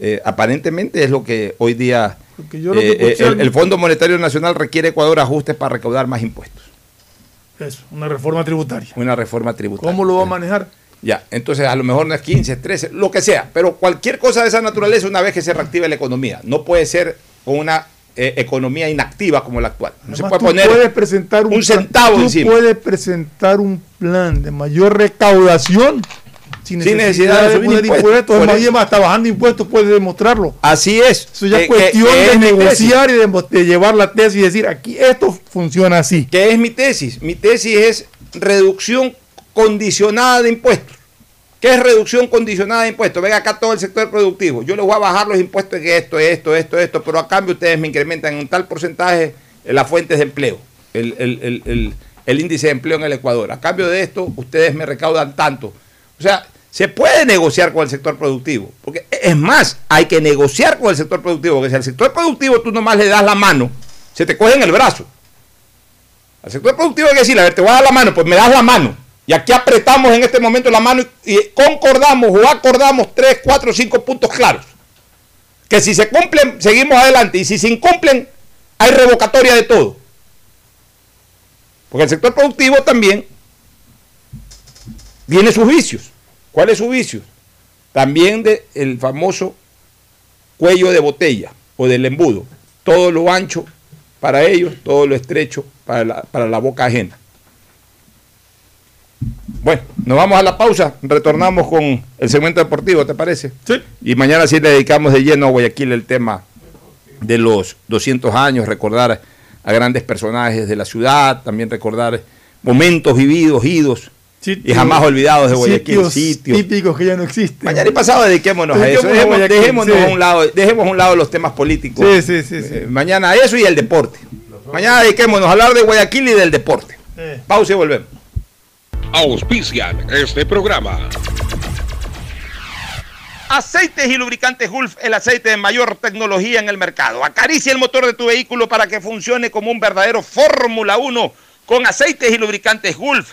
eh, aparentemente es lo que hoy día yo lo que eh, eh, escuché el, el Fondo Monetario Nacional requiere Ecuador ajustes para recaudar más impuestos. Eso, una reforma tributaria. Una reforma tributaria. ¿Cómo lo va a manejar? Ya, entonces a lo mejor no es 15, 13, lo que sea, pero cualquier cosa de esa naturaleza una vez que se reactive la economía. No puede ser con una eh, economía inactiva como la actual. No se puede tú poner puedes presentar un, un plan- centavo tú encima. puedes presentar un plan de mayor recaudación sin Sin necesidad, necesidad de de subir poner impuestos. impuestos. Por Es más eso. bien, hasta bajando impuestos puedes demostrarlo. Así es. Eso ya es cuestión que- que de es negociar y de, de llevar la tesis y decir, aquí esto funciona así. ¿Qué es mi tesis? Mi tesis es reducción condicionada de impuestos. ¿Qué es reducción condicionada de impuestos? Venga acá todo el sector productivo. Yo les voy a bajar los impuestos de esto, esto, esto, esto, pero a cambio ustedes me incrementan en un tal porcentaje eh, las fuentes de empleo, el, el- el- el- el índice de empleo en el Ecuador. A cambio de esto, ustedes me recaudan tanto. O sea, se puede negociar con el sector productivo. Porque es más, hay que negociar con el sector productivo. Porque si al sector productivo tú nomás le das la mano, se te cogen el brazo. Al sector productivo hay que decirle, a ver, te voy a dar la mano, pues me das la mano. Y aquí apretamos en este momento la mano y, y concordamos o acordamos tres, cuatro, cinco puntos claros. Que si se cumplen, seguimos adelante. Y si se incumplen, hay revocatoria de todo. Porque el sector productivo también tiene sus vicios. ¿Cuáles sus vicios? También de el famoso cuello de botella o del embudo. Todo lo ancho para ellos, todo lo estrecho para la, para la boca ajena. Bueno, nos vamos a la pausa, retornamos con el segmento deportivo, ¿te parece? Sí. Y mañana sí le dedicamos de lleno a Guayaquil el tema de los 200 años, recordar a grandes personajes de la ciudad, también recordar momentos vividos, idos y jamás olvidados de Guayaquil, Sitios sitios. típicos que ya no existen. Mañana y pasado dediquémonos a eso. A Dejemos- Guayaquil, dejémonos, sí. a un lado, dejemos a un lado los temas políticos. Sí, sí, sí, sí. Eh, mañana a eso y el deporte. Mañana dediquémonos a hablar de Guayaquil y del deporte. Eh. Pausa y volvemos. Auspician este programa. Aceites y lubricantes Gulf, el aceite de mayor tecnología en el mercado. Acaricia el motor de tu vehículo para que funcione como un verdadero Fórmula 1 con aceites y lubricantes Gulf.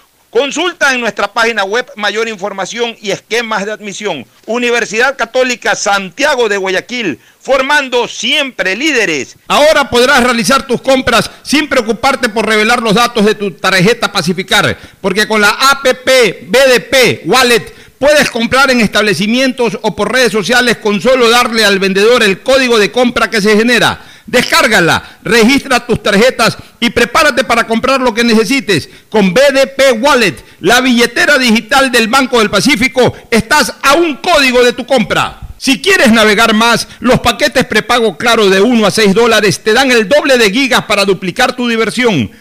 Consulta en nuestra página web mayor información y esquemas de admisión. Universidad Católica Santiago de Guayaquil, formando siempre líderes. Ahora podrás realizar tus compras sin preocuparte por revelar los datos de tu tarjeta Pacificar, porque con la APP BDP Wallet puedes comprar en establecimientos o por redes sociales con solo darle al vendedor el código de compra que se genera. Descárgala, registra tus tarjetas y prepárate para comprar lo que necesites. Con BDP Wallet, la billetera digital del Banco del Pacífico, estás a un código de tu compra. Si quieres navegar más, los paquetes prepago Claro de 1 a 6 dólares te dan el doble de gigas para duplicar tu diversión.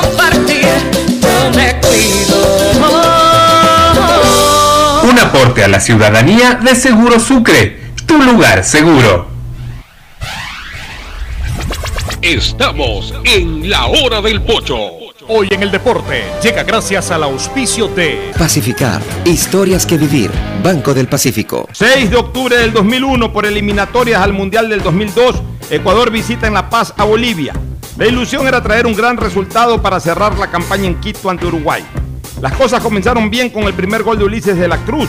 compartir. Yo me cuido. Un aporte a la ciudadanía de Seguro Sucre, tu lugar seguro. Estamos en la hora del pocho. Hoy en el deporte llega gracias al auspicio de Pacificar. Historias que vivir. Banco del Pacífico. 6 de octubre del 2001 por eliminatorias al Mundial del 2002, Ecuador visita en La Paz a Bolivia. La ilusión era traer un gran resultado para cerrar la campaña en Quito ante Uruguay. Las cosas comenzaron bien con el primer gol de Ulises de la Cruz.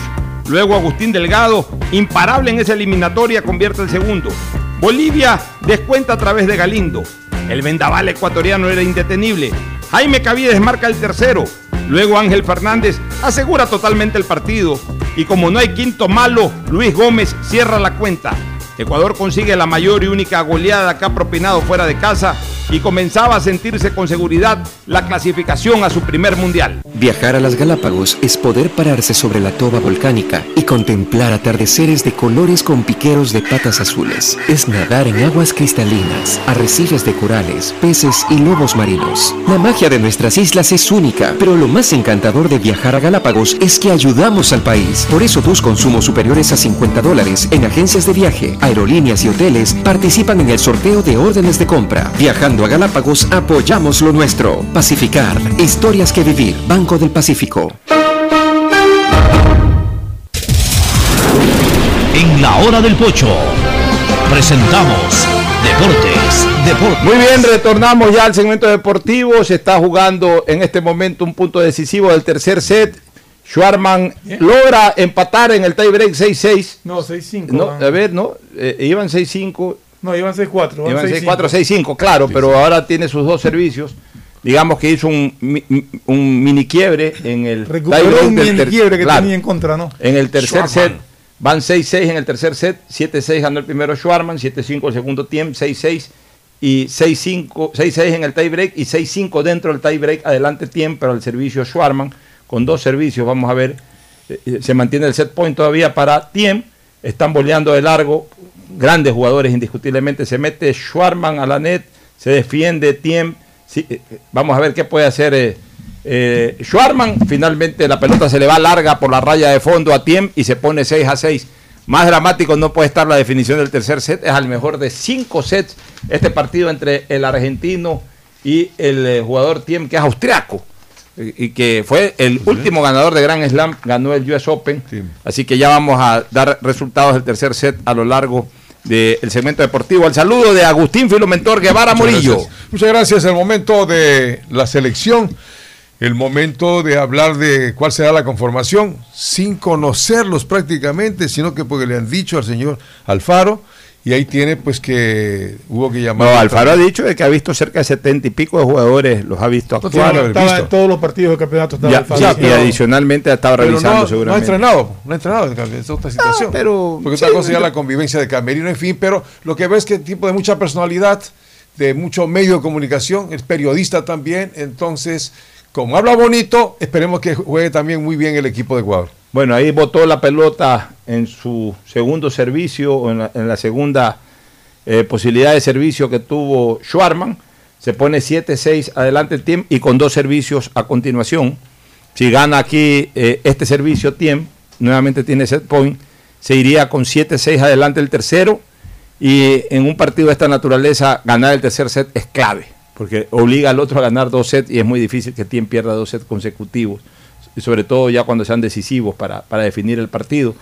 Luego Agustín Delgado, imparable en esa eliminatoria, convierte el segundo. Bolivia descuenta a través de Galindo. El vendaval ecuatoriano era indetenible. Jaime Cavides marca el tercero. Luego Ángel Fernández asegura totalmente el partido. Y como no hay quinto malo, Luis Gómez cierra la cuenta. Ecuador consigue la mayor y única goleada que ha propinado fuera de casa y comenzaba a sentirse con seguridad la clasificación a su primer mundial. Viajar a las Galápagos es poder pararse sobre la toba volcánica y contemplar atardeceres de colores con piqueros de patas azules. Es nadar en aguas cristalinas, arrecifes de corales, peces y lobos marinos. La magia de nuestras islas es única, pero lo más encantador de viajar a Galápagos es que ayudamos al país. Por eso tus consumos superiores a 50 dólares en agencias de viaje, aerolíneas y hoteles participan en el sorteo de órdenes de compra. Viajando a Galápagos apoyamos lo nuestro. Pacificar. Historias que vivir. Banco del Pacífico. En la hora del pocho presentamos Deportes, Deportes. Muy bien, retornamos ya al segmento deportivo. Se está jugando en este momento un punto decisivo del tercer set. Schwarman logra empatar en el tiebreak 6-6. No, 6-5. No, a ver, no, eh, iban 6-5. No, iban 6-4. van Iban 6-5. 6-4, 6-5, claro, pero ahora tiene sus dos servicios. Digamos que hizo un, un mini quiebre en el Recuperó un mini quiebre que claro. tenía en contra, ¿no? En el tercer Schwarman. set van 6-6 en el tercer set, 7-6 ganó el primero Schwarman, 7-5 el segundo tiempo, 6-6 y 6-5, 6-6 en el tiebreak y 6-5 dentro del tiebreak, adelante tiempo, pero el servicio Schwarman con dos servicios, vamos a ver, eh, eh, se mantiene el set point todavía para Tiem, están boleando de largo, grandes jugadores indiscutiblemente, se mete Schwarman a la net, se defiende Tiem, eh, eh, vamos a ver qué puede hacer eh, eh, Schwarman, finalmente la pelota se le va larga por la raya de fondo a Tiem y se pone 6 a 6. Más dramático no puede estar la definición del tercer set, es al mejor de cinco sets este partido entre el argentino y el jugador Tiem, que es austriaco y que fue el último ganador de Grand Slam, ganó el US Open. Así que ya vamos a dar resultados del tercer set a lo largo del segmento deportivo. El saludo de Agustín Filomentor Guevara Muchas Murillo. gracias. Muchas gracias. El momento de la selección, el momento de hablar de cuál será la conformación, sin conocerlos prácticamente, sino que porque le han dicho al señor Alfaro, y ahí tiene pues que hubo que llamar. No, Alfaro ha dicho de que ha visto cerca de setenta y pico de jugadores, los ha visto actuar. Estaba visto. en todos los partidos del campeonato. Estaba Ya, Alfaro. sí, Sí, y adicionalmente ha estado Pero revisando no, no ha seguramente. entrenado, no ha entrenado, es otra situación. pero Porque sí, otra cosa ya la convivencia de Camerino, en fin, pero lo que ves que tipo de mucha personalidad, de mucho medio de comunicación, es periodista también, entonces, como habla bonito, esperemos que juegue también muy bien el equipo de Ecuador. Bueno, ahí botó la pelota en su segundo servicio, en la, en la segunda eh, posibilidad de servicio que tuvo Schwarman. Se pone 7-6 adelante el Tiem y con dos servicios a continuación. Si gana aquí eh, este servicio Tiem, nuevamente tiene set point, se iría con 7-6 adelante el tercero. Y en un partido de esta naturaleza, ganar el tercer set es clave, porque obliga al otro a ganar dos sets y es muy difícil que Tiem pierda dos sets consecutivos, y sobre todo ya cuando sean decisivos para, para definir el partido.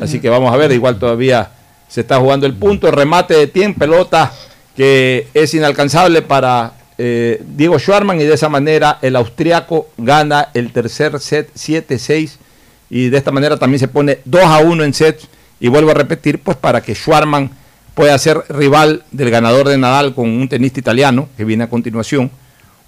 Así que vamos a ver, igual todavía se está jugando el punto, remate de Tiem, pelota que es inalcanzable para eh, Diego Schwarman y de esa manera el austriaco gana el tercer set 7-6 y de esta manera también se pone 2 a 1 en sets y vuelvo a repetir pues para que Schwarman pueda ser rival del ganador de Nadal con un tenista italiano que viene a continuación.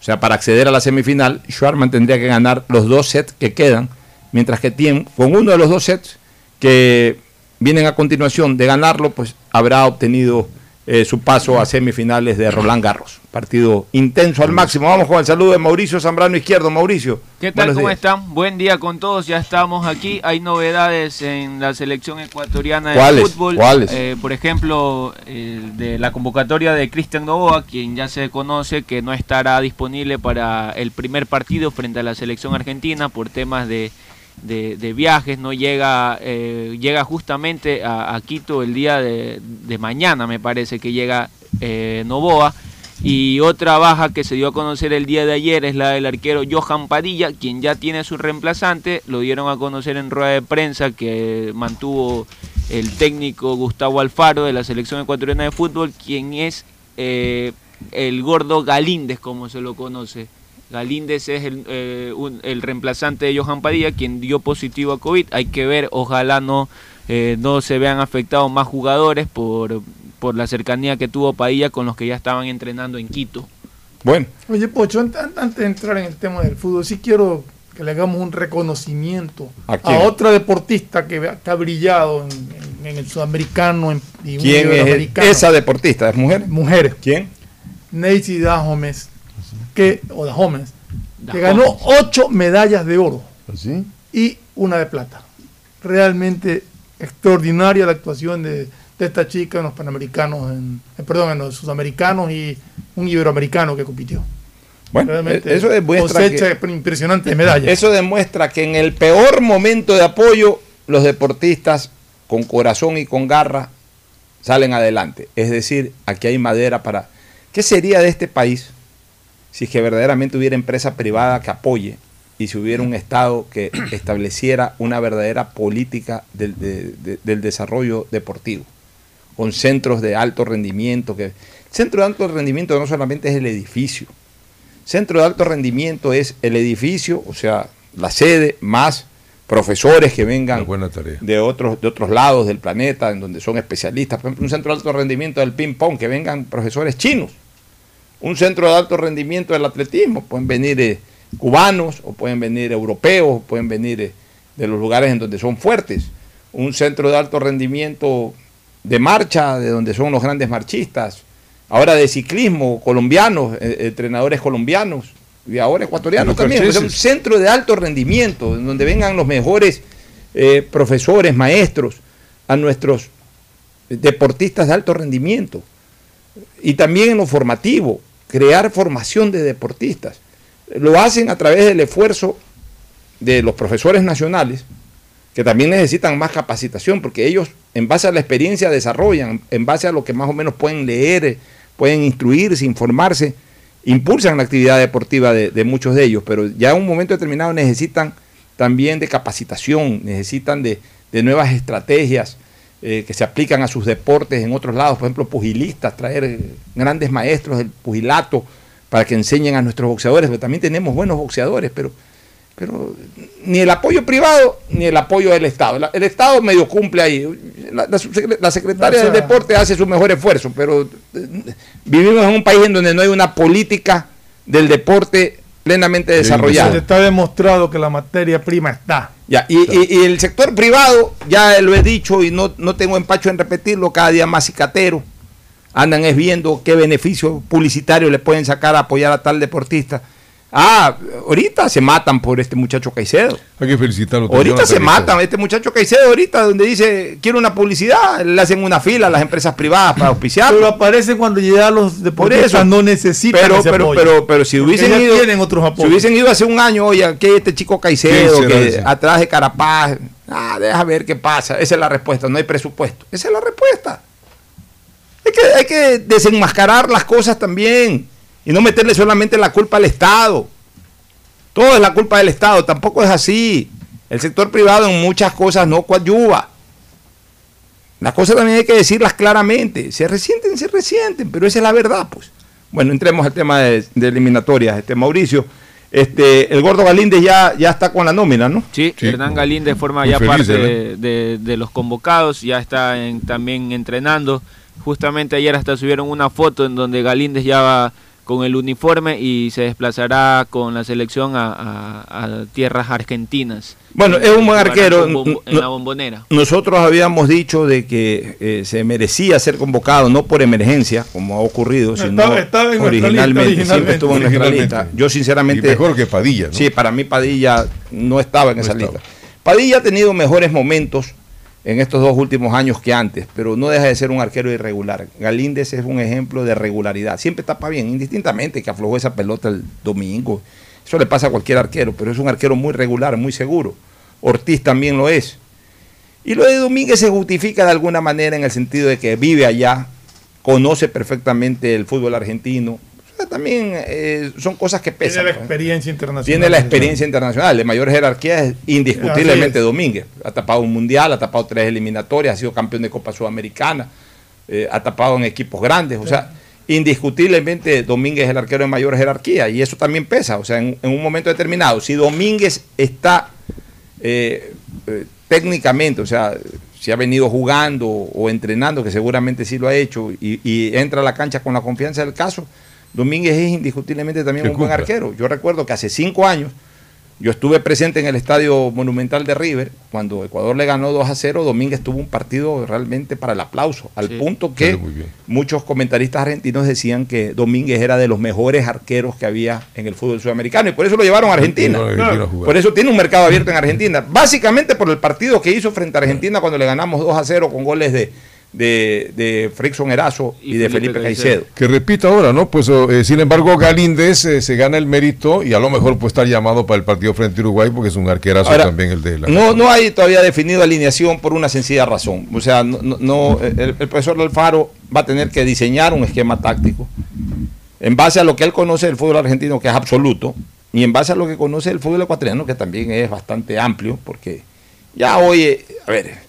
O sea, para acceder a la semifinal, Schwarman tendría que ganar los dos sets que quedan, mientras que Tiem, con uno de los dos sets que vienen a continuación. De ganarlo, pues habrá obtenido eh, su paso a semifinales de Roland Garros. Partido intenso al máximo. Vamos con el saludo de Mauricio Zambrano Izquierdo. Mauricio. ¿Qué tal? ¿Cómo días. están? Buen día con todos. Ya estamos aquí. Hay novedades en la selección ecuatoriana de fútbol. ¿Cuáles? Eh, por ejemplo, de la convocatoria de Cristian Novoa, quien ya se conoce que no estará disponible para el primer partido frente a la selección argentina por temas de, de- viajes. No llega, eh, llega justamente a, Quito el día de, de mañana, me parece que llega eh, Novoa. Y otra baja que se dio a conocer el día de ayer es la del arquero Johan Padilla, quien ya tiene su reemplazante. Lo dieron a conocer en rueda de prensa que mantuvo el técnico Gustavo Alfaro de la selección ecuatoriana de fútbol, quien es eh, el gordo Galíndez, como se lo conoce. Galíndez es el, eh, un- el reemplazante de Johan Padilla, quien dio positivo a COVID. Hay que ver, ojalá no, eh, no se vean afectados más jugadores por, por la cercanía que tuvo Padilla con los que ya estaban entrenando en Quito. Bueno. Oye, Pocho, an- an- antes de entrar en el tema del fútbol, sí quiero que le hagamos un reconocimiento ¿A a, otra deportista que, que ha brillado en, en- en el sudamericano en, y un ¿Quién es iberoamericano. esa deportista? ¿Es mujer? Mujer. ¿Quién? Nancy Dahomes, que, o Dahomes, que Dahomes. ganó ocho medallas de oro ¿Así? y una de plata. Realmente extraordinaria la actuación de, de esta chica en los panamericanos, en, eh, perdón, en los sudamericanos y un iberoamericano que compitió. Bueno, Realmente eso demuestra cosecha que- impresionante de medallas. Eso demuestra que en el peor momento de apoyo, los deportistas con corazón y con garra salen adelante. Es decir, aquí hay madera para... ¿Qué sería de este país si es que verdaderamente hubiera empresa privada que apoye y si hubiera un Estado que estableciera una verdadera política del, de- de- del desarrollo deportivo? Con centros de alto rendimiento. Que, centro de alto rendimiento no solamente es el edificio. Centro de alto rendimiento es el edificio, o sea, la sede, más profesores que vengan de otros, de otros lados del planeta, en donde son especialistas. Por ejemplo, un centro de alto rendimiento del ping-pong, que vengan profesores chinos. Un centro de alto rendimiento del atletismo, pueden venir eh, cubanos, o pueden venir europeos, o pueden venir eh, de los lugares en donde son fuertes. Un centro de alto rendimiento de marcha, de donde son los grandes marchistas. Ahora de ciclismo, colombianos, eh, entrenadores colombianos, y ahora ecuatorianos también. Un centro de alto rendimiento, en donde vengan los mejores profesores, maestros, a nuestros deportistas de alto rendimiento. Y también en lo formativo, crear formación de deportistas. Lo hacen a través del esfuerzo de los profesores nacionales, que también necesitan más capacitación, porque ellos, en base a la experiencia, desarrollan, en base a lo que más o menos pueden leer, pueden instruirse, informarse, impulsan la actividad deportiva de, de muchos de ellos, pero ya en un momento determinado necesitan también de capacitación, necesitan de, de nuevas estrategias eh, que se aplican a sus deportes en otros lados, por ejemplo, pugilistas, traer grandes maestros del pugilato para que enseñen a nuestros boxeadores, porque también tenemos buenos boxeadores, pero, pero ni el apoyo privado ni el apoyo del Estado. La- el Estado medio cumple ahí. La, la subsecre- la secretaria O sea, del deporte hace su mejor esfuerzo, pero eh, vivimos en un país en donde no hay una política del deporte plenamente desarrollada. Está demostrado que la materia prima está. Ya, y, y- y el sector privado, ya lo he dicho y no, no tengo empacho en repetirlo, cada día más cicatero. Andan es viendo qué beneficio publicitario le pueden sacar a apoyar a tal deportista. Ah, ahorita se matan por este muchacho Caicedo. Hay que felicitarlo. Ahorita se matan. Este muchacho Caicedo ahorita donde dice quiero una publicidad, le hacen una fila a las empresas privadas para auspiciar. Pero aparece cuando ya los Por deportistas eso no necesitan pero, ese pero, apoyo. pero, pero si hubiesen ido, tienen otros si hubiesen ido hace un año, oye, aquí hay este chico Caicedo ¿Quién será que ese? atrás de Carapaz, ah, deja ver qué pasa. Esa es la respuesta, no hay presupuesto. Esa es la respuesta. Hay que, hay que desenmascarar las cosas también y no meterle solamente la culpa al Estado. Todo es la culpa del Estado, tampoco es así. El sector privado en muchas cosas no coadyuva. Las cosas también hay que decirlas claramente. Se resienten, se resienten, pero esa es la verdad, pues. Bueno, entremos al tema de, de eliminatorias. Este Mauricio, este, el gordo Galíndez ya, ya está con la nómina, ¿no? Sí, Hernán Galíndez forma Muy ya feliz, parte ¿verdad? de, de- de los convocados, ya está en- también entrenando. Justamente ayer hasta subieron una foto en donde Galíndez ya va con el uniforme y se desplazará con la selección a, a- a tierras argentinas. Bueno, es un buen arquero. en la bombonera. Nosotros habíamos dicho de que eh, se merecía ser convocado, no por emergencia, como ha ocurrido, sino estaba en nuestra lista originalmente, siempre originalmente. estuvo en nuestra Originalmente. lista. Yo sinceramente... Y mejor que Padilla, ¿no? Sí, para mí Padilla no estaba en No esa estaba. lista. Padilla ha tenido mejores momentos en estos dos últimos años que antes, pero no deja de ser un arquero irregular. Galíndez es un ejemplo de regularidad. Siempre tapa bien, indistintamente que aflojó esa pelota el domingo. Eso le pasa a cualquier arquero, pero es un arquero muy regular, muy seguro. Ortiz también lo es. Y lo de Domínguez se justifica de alguna manera en el sentido de que vive allá, conoce perfectamente el fútbol argentino. También eh, son cosas que pesan. Tiene la experiencia internacional. Tiene la experiencia internacional, de mayor jerarquía es indiscutiblemente es. Domínguez. Ha tapado un mundial, ha tapado tres eliminatorias, ha sido campeón de Copa Sudamericana, eh, ha tapado en equipos grandes. O sea, indiscutiblemente Domínguez es el arquero de mayor jerarquía y eso también pesa. O sea, en, en un momento determinado, si Domínguez está eh, eh, técnicamente, o sea, si ha venido jugando o entrenando, que seguramente sí lo ha hecho, y, y entra a la cancha con la confianza del caso, Domínguez es indiscutiblemente también un buen arquero. Yo recuerdo que hace cinco años yo estuve presente en el estadio monumental de River cuando Ecuador le ganó 2 a 0. Domínguez tuvo un partido realmente para el aplauso, al punto que muchos comentaristas argentinos decían que Domínguez era de los mejores arqueros que había en el fútbol sudamericano y por eso lo llevaron a Argentina. Por eso tiene un mercado abierto en Argentina. Básicamente por el partido que hizo frente a Argentina cuando le ganamos 2 a 0 con goles de, de, de Frickson Erazo y, de Felipe Caicedo. Que repita ahora, ¿no? Pues eh, sin embargo Galíndez eh, se gana el mérito y a lo mejor puede estar llamado para el partido frente a Uruguay porque es un arquerazo Ahora, también el de la... No, no hay todavía definido alineación por una sencilla razón. O sea, no, no- no, el, el profesor Alfaro va a tener que diseñar un esquema táctico en base a lo que él conoce del fútbol argentino, que es absoluto, y en base a lo que conoce del fútbol ecuatoriano, que también es bastante amplio, porque ya hoy, eh, a ver,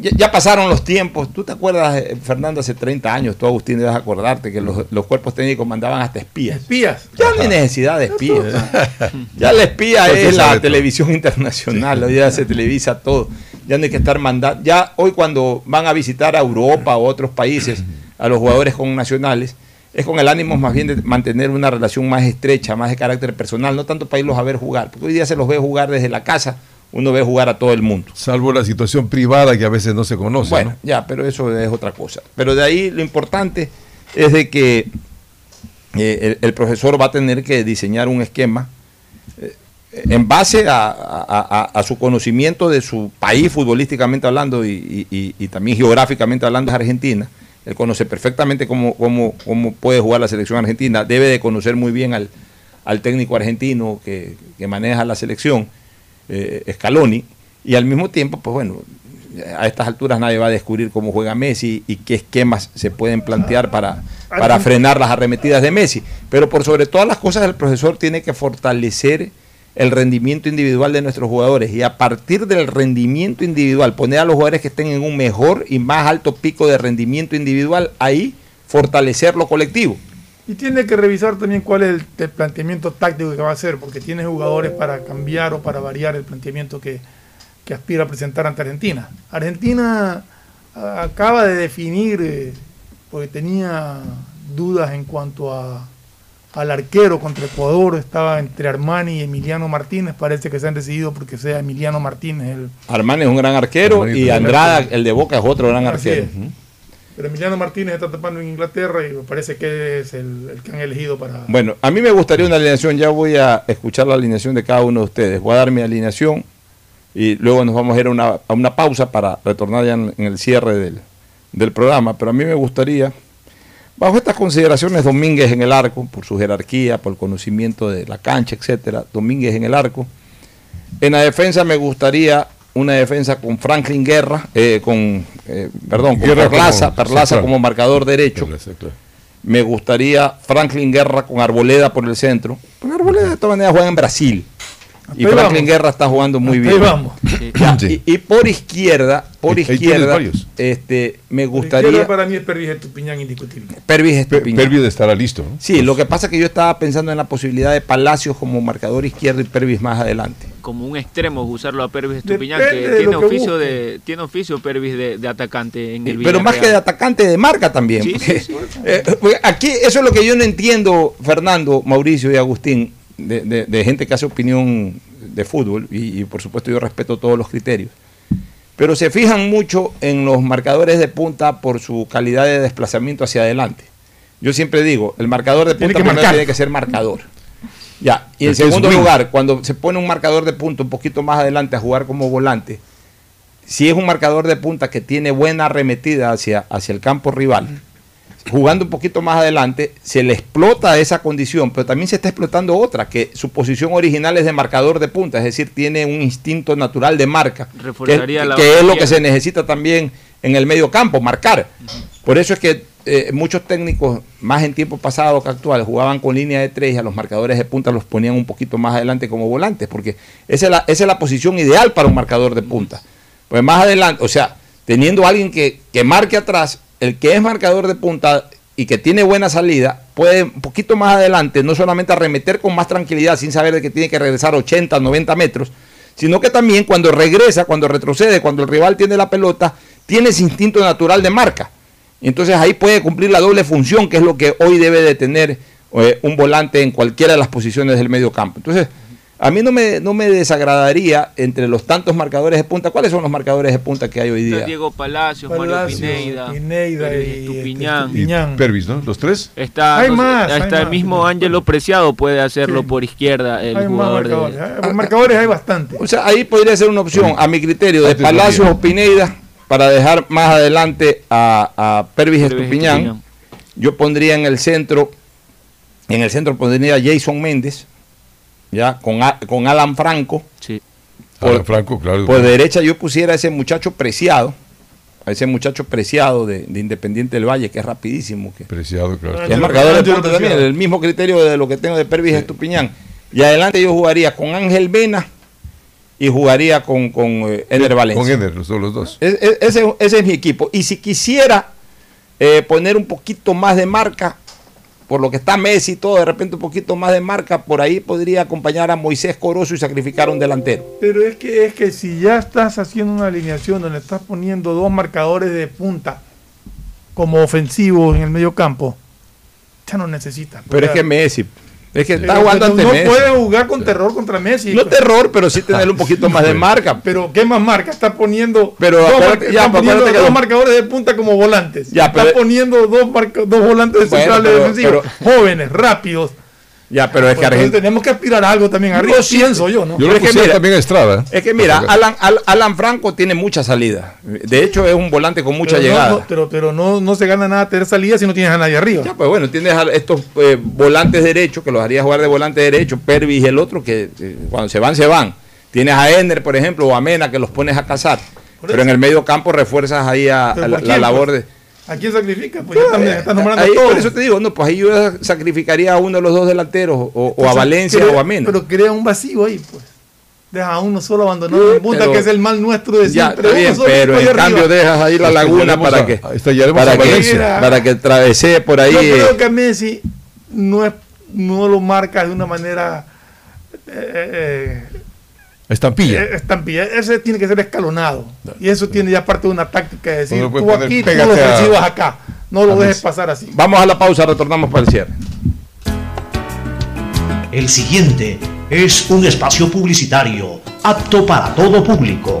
ya, ya pasaron los tiempos. ¿Tú te acuerdas, eh, Fernando, hace 30 años, tú Agustín debes acordarte que los, los cuerpos técnicos mandaban hasta espías? Espías. Ya no hay necesidad de espías. Ya la espía Porque es la todo. televisión internacional, hoy ya se televisa todo. Ya no hay que estar mandando. Ya hoy cuando van a visitar a Europa o otros países a los jugadores con nacionales, es con el ánimo más bien de mantener una relación más estrecha, más de carácter personal, no tanto para irlos a ver jugar, porque hoy día se los ve jugar desde la casa, uno ve jugar a todo el mundo. Salvo la situación privada que a veces no se conoce, Bueno, ¿no? ya, pero eso es otra cosa. Pero de ahí lo importante es de que eh, el, el profesor va a tener que diseñar un esquema eh, en base a, a- a- a su conocimiento de su país futbolísticamente hablando y, y- y- y también geográficamente hablando es Argentina. Él conoce perfectamente cómo, cómo, cómo puede jugar la selección argentina. Debe de conocer muy bien al, al técnico argentino que, que maneja la selección, eh, Scaloni. Y al mismo tiempo, pues bueno, a estas alturas nadie va a descubrir cómo juega Messi y qué esquemas se pueden plantear para, para frenar las arremetidas de Messi. Pero por sobre todas las cosas, el profesor tiene que fortalecer el rendimiento individual de nuestros jugadores y a partir del rendimiento individual, poner a los jugadores que estén en un mejor y más alto pico de rendimiento individual, ahí fortalecer lo colectivo. Y tiene que revisar también cuál es el, el planteamiento táctico que va a hacer, porque tiene jugadores para cambiar o para variar el planteamiento que, que aspira a presentar ante Argentina. Argentina acaba de definir, eh, porque tenía dudas en cuanto a, al arquero contra Ecuador, estaba entre Armani y Emiliano Martínez, parece que se han decidido porque sea Emiliano Martínez el, Armani es un gran arquero Armani y Andrada, el de Boca, es otro gran Así arquero. es. Pero Emiliano Martínez está tapando en Inglaterra y me parece que es el, que han elegido para... Bueno, a mí me gustaría una alineación, ya voy a escuchar la alineación de cada uno de ustedes. Voy a dar mi alineación y luego nos vamos a ir a una, a una pausa para retornar ya en, en el cierre del, del programa. Pero a mí me gustaría, bajo estas consideraciones, Domínguez en el arco, por su jerarquía, por el conocimiento de la cancha, etcétera, Domínguez en el arco. En la defensa me gustaría una defensa con Franklin Guerra, eh, con, eh, perdón, con Guerra Perlaza, como Perlaza como marcador derecho. Me gustaría Franklin Guerra con Arboleda por el centro. Porque Arboleda de todas maneras juega en Brasil. Y Franklin vamos. Guerra está jugando muy bien. vamos. Ya, y, y por izquierda, por izquierda, este, me Izquierda gustaría para mí es Pervis Estupiñán indiscutible. Pervis Estupiñán. Pervis estará listo. ¿no? Sí, lo que pasa es que yo estaba pensando en la posibilidad de Palacios como marcador izquierdo y Pervis más adelante. Como un extremo usarlo a Pervis Estupiñán, Depende que de tiene que oficio busque. de tiene oficio Pervis de, de atacante en el Pero más que de atacante, de marca también. Sí, porque, sí, sí. eh, porque aquí, eso es lo que yo no entiendo, Fernando, Mauricio y Agustín, de, de- de gente que hace opinión de fútbol, y, y por supuesto yo respeto todos los criterios. Pero se fijan mucho en los marcadores de punta por su calidad de desplazamiento hacia adelante. Yo siempre digo, el marcador de Tiene punta que primero marcar. tiene que ser marcador. Ya, y en segundo lugar, cuando se pone un marcador de punta un poquito más adelante a jugar como volante, si es un marcador de punta que tiene buena arremetida hacia, hacia el campo rival, jugando un poquito más adelante, se le explota esa condición, pero también se está explotando otra, que su posición original es de marcador de punta, es decir, tiene un instinto natural de marca, que, Reforzaría la que es lo que se necesita también en el medio campo, marcar. Por eso es que eh, muchos técnicos, más en tiempo pasado que actual, jugaban con línea de tres y a los marcadores de punta los ponían un poquito más adelante como volantes, porque esa es la, esa es la posición ideal para un marcador de punta. Pues más adelante, o sea, teniendo a alguien que, que marque atrás, el que es marcador de punta y que tiene buena salida, puede un poquito más adelante no solamente arremeter con más tranquilidad sin saber de que tiene que regresar 80, 90 metros, sino que también cuando regresa, cuando retrocede, cuando el rival tiene la pelota, tiene ese instinto natural de marca. Entonces ahí puede cumplir la doble función, que es lo que hoy debe de tener eh, un volante en cualquiera de las posiciones del medio campo. Entonces, a mí no me, no me desagradaría entre los tantos marcadores de punta. ¿Cuáles son los marcadores de punta que hay hoy día? Diego Palacios, Mario Palacios, Pervis y, este, Estupiñán. Estupiñán. Pervis, ¿no? Los tres. Está, Hay no más, hay hasta el más. mismo Ángelo Preciado puede hacerlo por izquierda, el Hay más jugador marcadores. de... ¿eh? Marcadores hay bastante. O sea, ahí podría ser una opción, a mi criterio, de Palacios o Pineda, para dejar más adelante a, a Pervis Pervis Estupiñán. Estupiñán. Yo pondría en el centro, en el centro pondría a Jason Méndez, ya, con, con Alan Franco. Sí. Por- Alan Franco, claro. Por derecha yo pusiera a ese muchacho preciado, a ese muchacho preciado de, de Independiente del Valle, que es rapidísimo, que, Preciado, claro. que es marcador de Ángelo punta también, Preciado. el mismo criterio de lo que tengo de Pervis Estupiñán. Y adelante yo jugaría con Ángel Vena y jugaría con, con eh, Ener Valencia. Con Ender, los dos. Los dos. Es- es- ese, ese es mi equipo. Y si quisiera eh, poner un poquito más de marca, por lo que está Messi y todo, de repente un poquito más de marca, por ahí podría acompañar a Moisés Corozo y sacrificar un delantero. Pero es que es que si ya estás haciendo una alineación donde estás poniendo dos marcadores de punta como ofensivos en el medio campo, ya no necesitas. Pero es que Messi, es que Pero está jugando no, ante no Messi. puede jugar con terror contra Messi. No terror, pero sí tener un poquito más de marca. Pero ¿qué más marca? Está poniendo, Pero dos, ya, está pero poniendo dos marcadores de punta como volantes. Ya, está poniendo dos, marca- dos volantes Bueno, centrales pero- defensivos, jóvenes, rápidos. Ya, pero es que Pues, Argentina. tenemos que aspirar a algo también arriba, sí. pienso yo, ¿no? Yo lo es que mira- también a Estrada. Es que mira, Alan, Al- Alan Franco tiene mucha salida. De hecho, es un volante con mucha Pero llegada. no- pero pero no, no se gana nada tener salida si no tienes a nadie arriba. Ya, pues bueno, tienes a estos eh, volantes derechos que los haría jugar de volante derecho, Pervis y el otro que eh, cuando se van, se van. Tienes a Ender, por ejemplo, o a Mena que los pones a cazar. Pero en el medio campo refuerzas ahí a, ¿Pero a la, la labor pues? de. ¿A quién sacrifica? Pues ya nombrando Ahí, a todos. por eso te digo, no, pues ahí yo sacrificaría a uno de los dos delanteros, o, o a Valencia crea- o a Mena. Pero crea un vacío ahí, pues. Deja a uno solo abandonado en punta, pero- que es el mal nuestro de siempre. bien, pero en arriba. cambio dejas ahí la laguna para a- que, para que, para que travesee por ahí. Yo eh, creo que a Messi no, es, no lo marca de una manera eh, eh, Estampilla. eh, estampilla. Ese tiene que ser escalonado. Y eso tiene ya parte de una táctica de decir, tú aquí, tú lo a- ofensivas acá. No lo dejes pasar así. Vamos a la pausa, retornamos para el cierre. El siguiente es un espacio publicitario apto para todo público.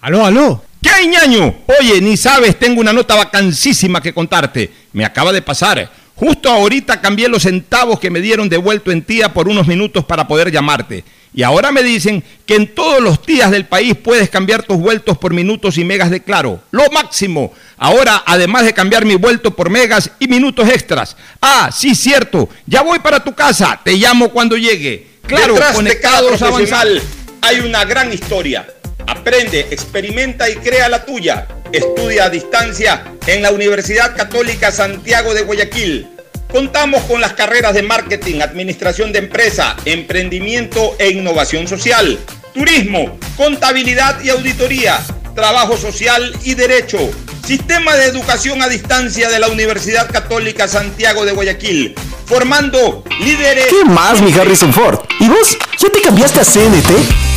Aló, aló. ¿Qué hay, ñaño? Oye, ni sabes, tengo una nota vacancísima que contarte. Me acaba de pasar. Justo ahorita cambié los centavos que me dieron devuelto en tía por unos minutos para poder llamarte. Y ahora me dicen que en todos los días del país puedes cambiar tus vueltos por minutos y megas de claro. Lo máximo. Ahora, además de cambiar mi vuelto por megas y minutos extras. Ah, sí, cierto. Ya voy para tu casa. Te llamo cuando llegue. Claro, Detrás de cada hay una gran historia. Aprende, experimenta y crea la tuya. Estudia a distancia en la Universidad Católica Santiago de Guayaquil. Contamos con las carreras de marketing, administración de empresa, emprendimiento e innovación social, turismo, contabilidad y auditoría, trabajo social y derecho. Sistema de educación a distancia de la Universidad Católica Santiago de Guayaquil, formando líderes. ¿Qué más, mi Harrison Ford? ¿Y vos? ¿Ya te cambiaste a CNT?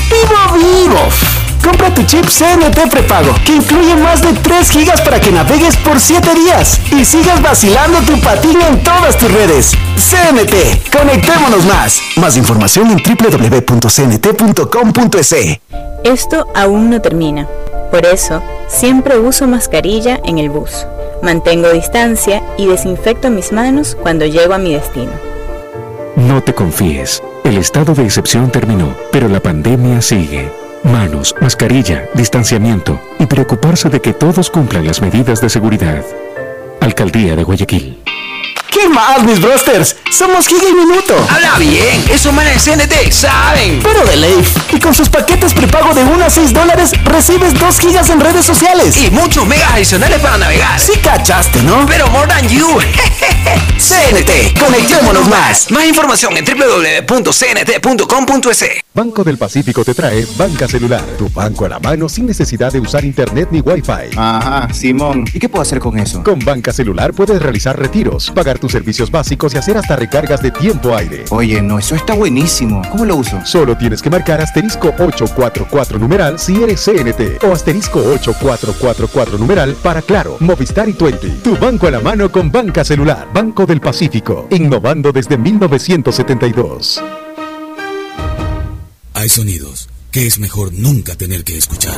¡Vivo, vivo! Compra tu chip CNT prepago, que incluye más de 3 gigas para que navegues por 7 días y sigas vacilando tu patín en todas tus redes. CNT, conectémonos más. Más información en www.cnt.com.es. Esto aún no termina. Por eso, siempre uso mascarilla en el bus. Mantengo distancia y desinfecto mis manos cuando llego a mi destino. No te confíes. El estado de excepción terminó, pero la pandemia sigue. Manos, mascarilla, distanciamiento y preocuparse de que todos cumplan las medidas de seguridad. Alcaldía de Guayaquil. ¿Qué más, mis brosters? Somos Giga y Minuto. Habla bien, esos manes de CNT saben. Pero de ley. Y con sus paquetes prepago de 1 a 6 dólares, recibes 2 gigas en redes sociales. Y muchos megas adicionales para navegar. Sí cachaste, ¿no? Pero more than you. CNT, conectémonos más. Más información en www.cnt.com.es. Banco del Pacífico te trae Banca Celular, tu banco a la mano sin necesidad de usar internet ni wifi. Ajá, Simón. ¿Y qué puedo hacer con eso? Con Banca Celular puedes realizar retiros, pagar tus servicios básicos y hacer hasta recargas de tiempo aire. Oye, no, eso está buenísimo. ¿Cómo lo uso? Solo tienes que marcar asterisco 844 numeral si eres CNT o asterisco 8444 numeral para Claro, Movistar y Twenty. Tu banco a la mano con Banca Celular. Banco del Pacífico, innovando desde 1972. Hay sonidos que es mejor nunca tener que escuchar.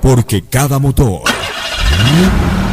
Porque cada motor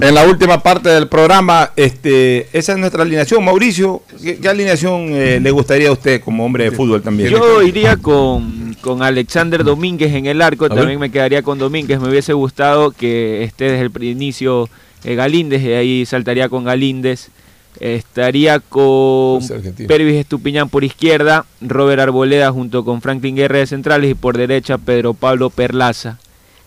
en la última parte del programa, este, esa es nuestra alineación. Mauricio, ¿qué, qué alineación eh, le gustaría a usted como hombre de fútbol también? Yo iría con, con Alexander Domínguez en el arco, A ver. también me quedaría con Domínguez, me hubiese gustado que esté desde el inicio eh, Galíndez, y ahí saltaría con Galíndez. Estaría con Pervis Estupiñán por izquierda, Robert Arboleda junto con Franklin Guerra de centrales y por derecha Pedro Pablo Perlaza.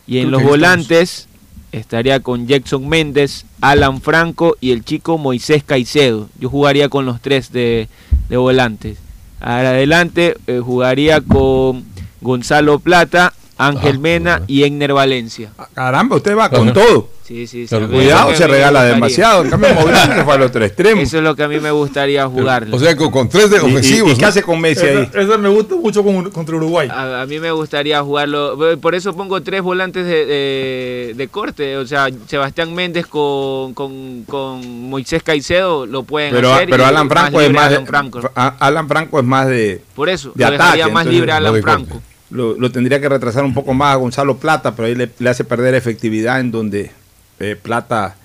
Y en los volantes estaría con Jackson Méndez, Alan Franco y el chico Moisés Caicedo. Yo jugaría con los tres de, de volantes. Adelante eh, jugaría con Gonzalo Plata Ángel Mena y Egner Valencia. Caramba, usted va con Ajá. todo. Sí, sí, sí. Eso cuidado, se a regala demasiado. En cambio, Mauricio se fue al otro extremo. Eso es lo que a mí me gustaría jugar. O sea, con, con tres de Y- y- ofensivos. y qué ¿no? hace con Messi ahí? Esa me gusta mucho con- contra Uruguay. A, a mí me gustaría jugarlo. Por eso pongo tres volantes de, de- de corte. O sea, Sebastián Méndez con, con, con Moisés Caicedo lo pueden Pero, hacer. pero Alan Franco es más de, Alan Franco. a- Alan Franco es más de Por eso, de lo dejaría ataque, más entonces, libre a Alan Franco. corte. Lo, lo tendría que retrasar un poco más a Gonzalo Plata, pero ahí le, le hace perder efectividad en donde eh, Plata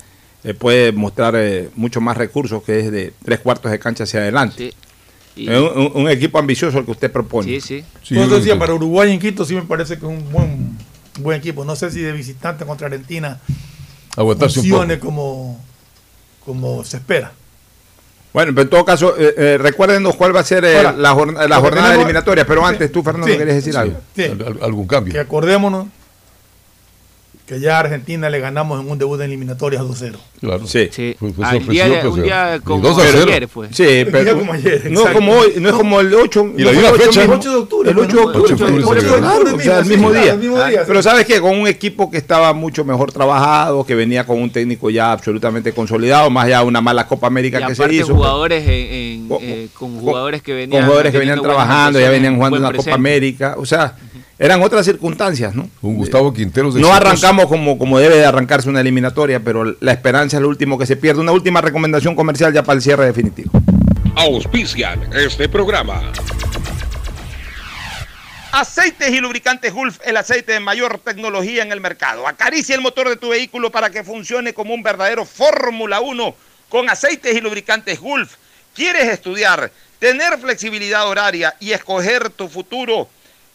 eh, puede mostrar eh, mucho más recursos, que es de tres cuartos de cancha hacia adelante. Y- Es un, un- un equipo ambicioso el que usted propone. Sí, sí. Sí, decía, para Uruguay en Quito sí me parece que es un buen, buen equipo. No sé si de visitante contra Argentina un poco. funcione como, como se espera. Bueno, pero en todo caso, eh, eh, recuérdenos cuál va a ser eh, Ahora, la, jorna- la jornada tenemos- eliminatoria, pero Sí, antes tú, Fernando, sí, querías decir sí, algo. sí. Al- al- algún cambio. Que acordémonos que ya a Argentina le ganamos en un debut de eliminatorias 2-0. Claro. Sí. Sí. Fue- fue Al sorpresivo, día de- pues, un día como ayer fue. Sí, día pero como ayer, no exacto. como hoy, no es como el 8. Y la misma fecha, El ¿no? 8 de octubre. El pues, 8 de ¿no? octubre. 8 de octubre por se eso, ganó. claro, o sea, el mismo día. el mismo día, sí. Pero sabes que con un equipo que estaba mucho mejor trabajado, que venía con un técnico ya absolutamente consolidado, más allá de una mala Copa América Y que se hizo. jugadores en- en, Con- eh, con con- jugadores que venían con jugadores que venían trabajando, ya venían jugando una Copa. América, o sea, eran otras circunstancias, ¿no? Un Gustavo Quinteros de No arrancamos como, como debe de arrancarse una eliminatoria, pero la esperanza es lo último que se pierde. Una última recomendación comercial ya para el cierre definitivo. Auspician este programa. Aceites y lubricantes Gulf, el aceite de mayor tecnología en el mercado. Acaricia el motor de tu vehículo para que funcione como un verdadero Fórmula 1 con aceites y lubricantes Gulf. ¿Quieres estudiar, tener flexibilidad horaria y escoger tu futuro?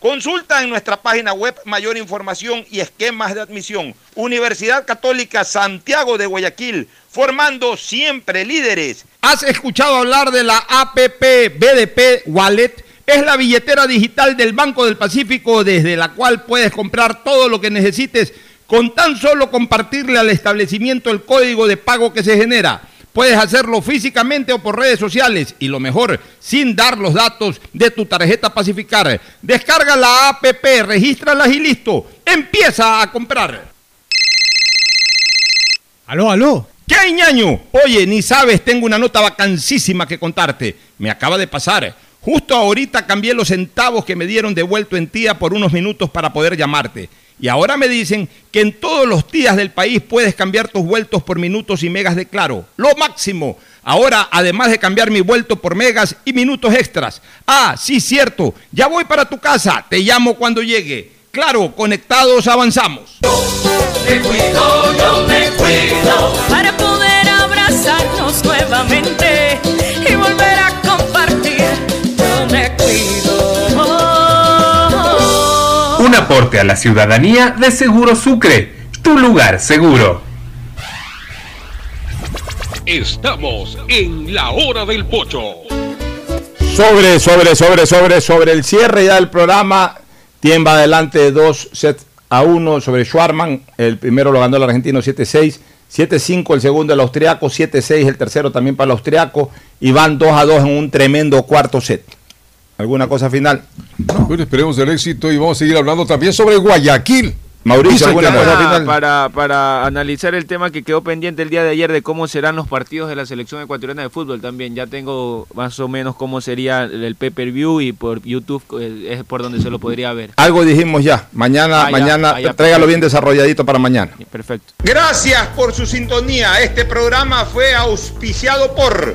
Consulta en nuestra página web mayor información y esquemas de admisión. Universidad Católica Santiago de Guayaquil, formando siempre líderes. ¿Has escuchado hablar de la APP BDP Wallet? Es la billetera digital del Banco del Pacífico desde la cual puedes comprar todo lo que necesites con tan solo compartirle al establecimiento el código de pago que se genera. Puedes hacerlo físicamente o por redes sociales y lo mejor, sin dar los datos de tu tarjeta Pacificar. Descarga la APP, regístralas y listo. Empieza a comprar. Aló, aló. ¿Qué hay, ñaño? Oye, ni sabes, tengo una nota vacancísima que contarte. Me acaba de pasar. Justo ahorita cambié los centavos que me dieron devuelto en tía por unos minutos para poder llamarte. Y ahora me dicen que en todos los días del país puedes cambiar tus vueltos por minutos y megas de claro. Lo máximo. Ahora, además de cambiar mi vuelto por megas y minutos extras. Ah, sí, cierto. Ya voy para tu casa. Te llamo cuando llegue. Claro, conectados avanzamos. Me cuido, yo me cuido para poder abrazarnos nuevamente y volver a compartir. Un aporte a la ciudadanía de Seguro Sucre, tu lugar seguro. Estamos en la hora del pocho. Sobre, sobre, sobre, sobre, sobre el cierre ya del programa. Tien va adelante dos sets a uno sobre Schwarman. El primero lo ganó el argentino 7-6. 7-5 el segundo el austriaco. 7-6 el tercero también para el austriaco. Y van 2 a 2 en un tremendo cuarto set. ¿Alguna cosa final? Bueno, esperemos el éxito y vamos a seguir hablando también sobre Guayaquil. Mauricio, ¿alguna cosa Para, final? para, para analizar el tema que quedó pendiente el día de ayer de cómo serán los partidos de la selección ecuatoriana de fútbol también. Ya tengo más o menos cómo sería el pay-per-view y por YouTube eh, es por donde se lo podría ver. Algo dijimos ya. Mañana, Ah, mañana, ah, ya, tráigalo perfecto. bien desarrolladito para mañana. Perfecto. Gracias por su sintonía. Este programa fue auspiciado por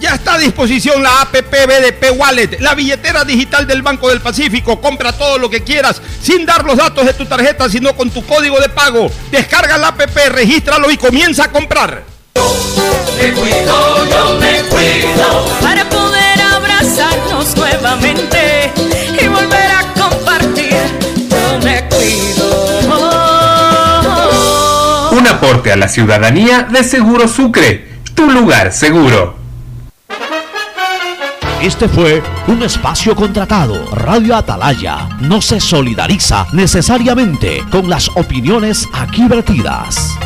Ya está a disposición la APP BDP Wallet, la billetera digital del Banco del Pacífico. Compra todo lo que quieras sin dar los datos de tu tarjeta, sino con tu código de pago. Descarga la APP, regístralo y comienza a comprar. Me cuido, yo me cuido para poder abrazarnos nuevamente y volver a compartir. Yo me cuido. Un aporte a la ciudadanía de Seguro Sucre, tu lugar seguro. Este fue un espacio contratado. Radio Atalaya no se solidariza necesariamente con las opiniones aquí vertidas.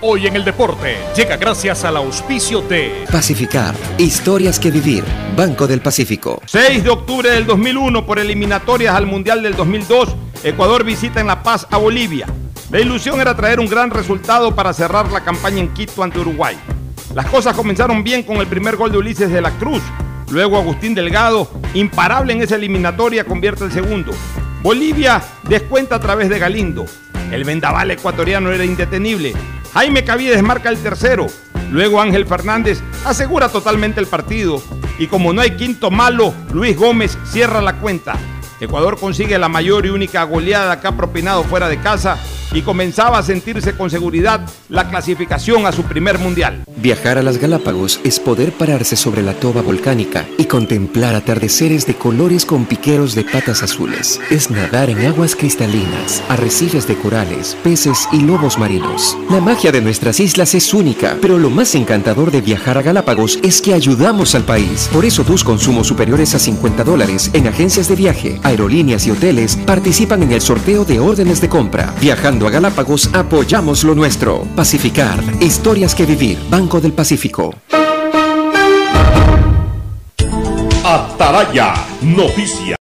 Hoy en el deporte llega gracias al auspicio de Pacificar. Historias que vivir. Banco del Pacífico. 6 de octubre del 2001 por eliminatorias al Mundial del 2002, Ecuador visita en La Paz a Bolivia. La ilusión era traer un gran resultado para cerrar la campaña en Quito ante Uruguay. Las cosas comenzaron bien con el primer gol de Ulises de la Cruz. Luego Agustín Delgado, imparable en esa eliminatoria, convierte el segundo. Bolivia descuenta a través de Galindo. El vendaval ecuatoriano era indetenible. Jaime Cavides marca el tercero. Luego Ángel Fernández asegura totalmente el partido. Y como no hay quinto malo, Luis Gómez cierra la cuenta. Ecuador consigue la mayor y única goleada que ha propinado fuera de casa y comenzaba a sentirse con seguridad la clasificación a su primer mundial. Viajar a las Galápagos es poder pararse sobre la toba volcánica y contemplar atardeceres de colores con piqueros de patas azules. Es nadar en aguas cristalinas, arrecifes de corales, peces y lobos marinos. La magia de nuestras islas es única, pero lo más encantador de viajar a Galápagos es que ayudamos al país. Por eso tus consumos superiores a 50 dólares en agencias de viaje, aerolíneas y hoteles participan en el sorteo de órdenes de compra. Viajando a Galápagos apoyamos lo nuestro. Pacificar. Historias que vivir. Banco del Pacífico. Atalaya. Noticia.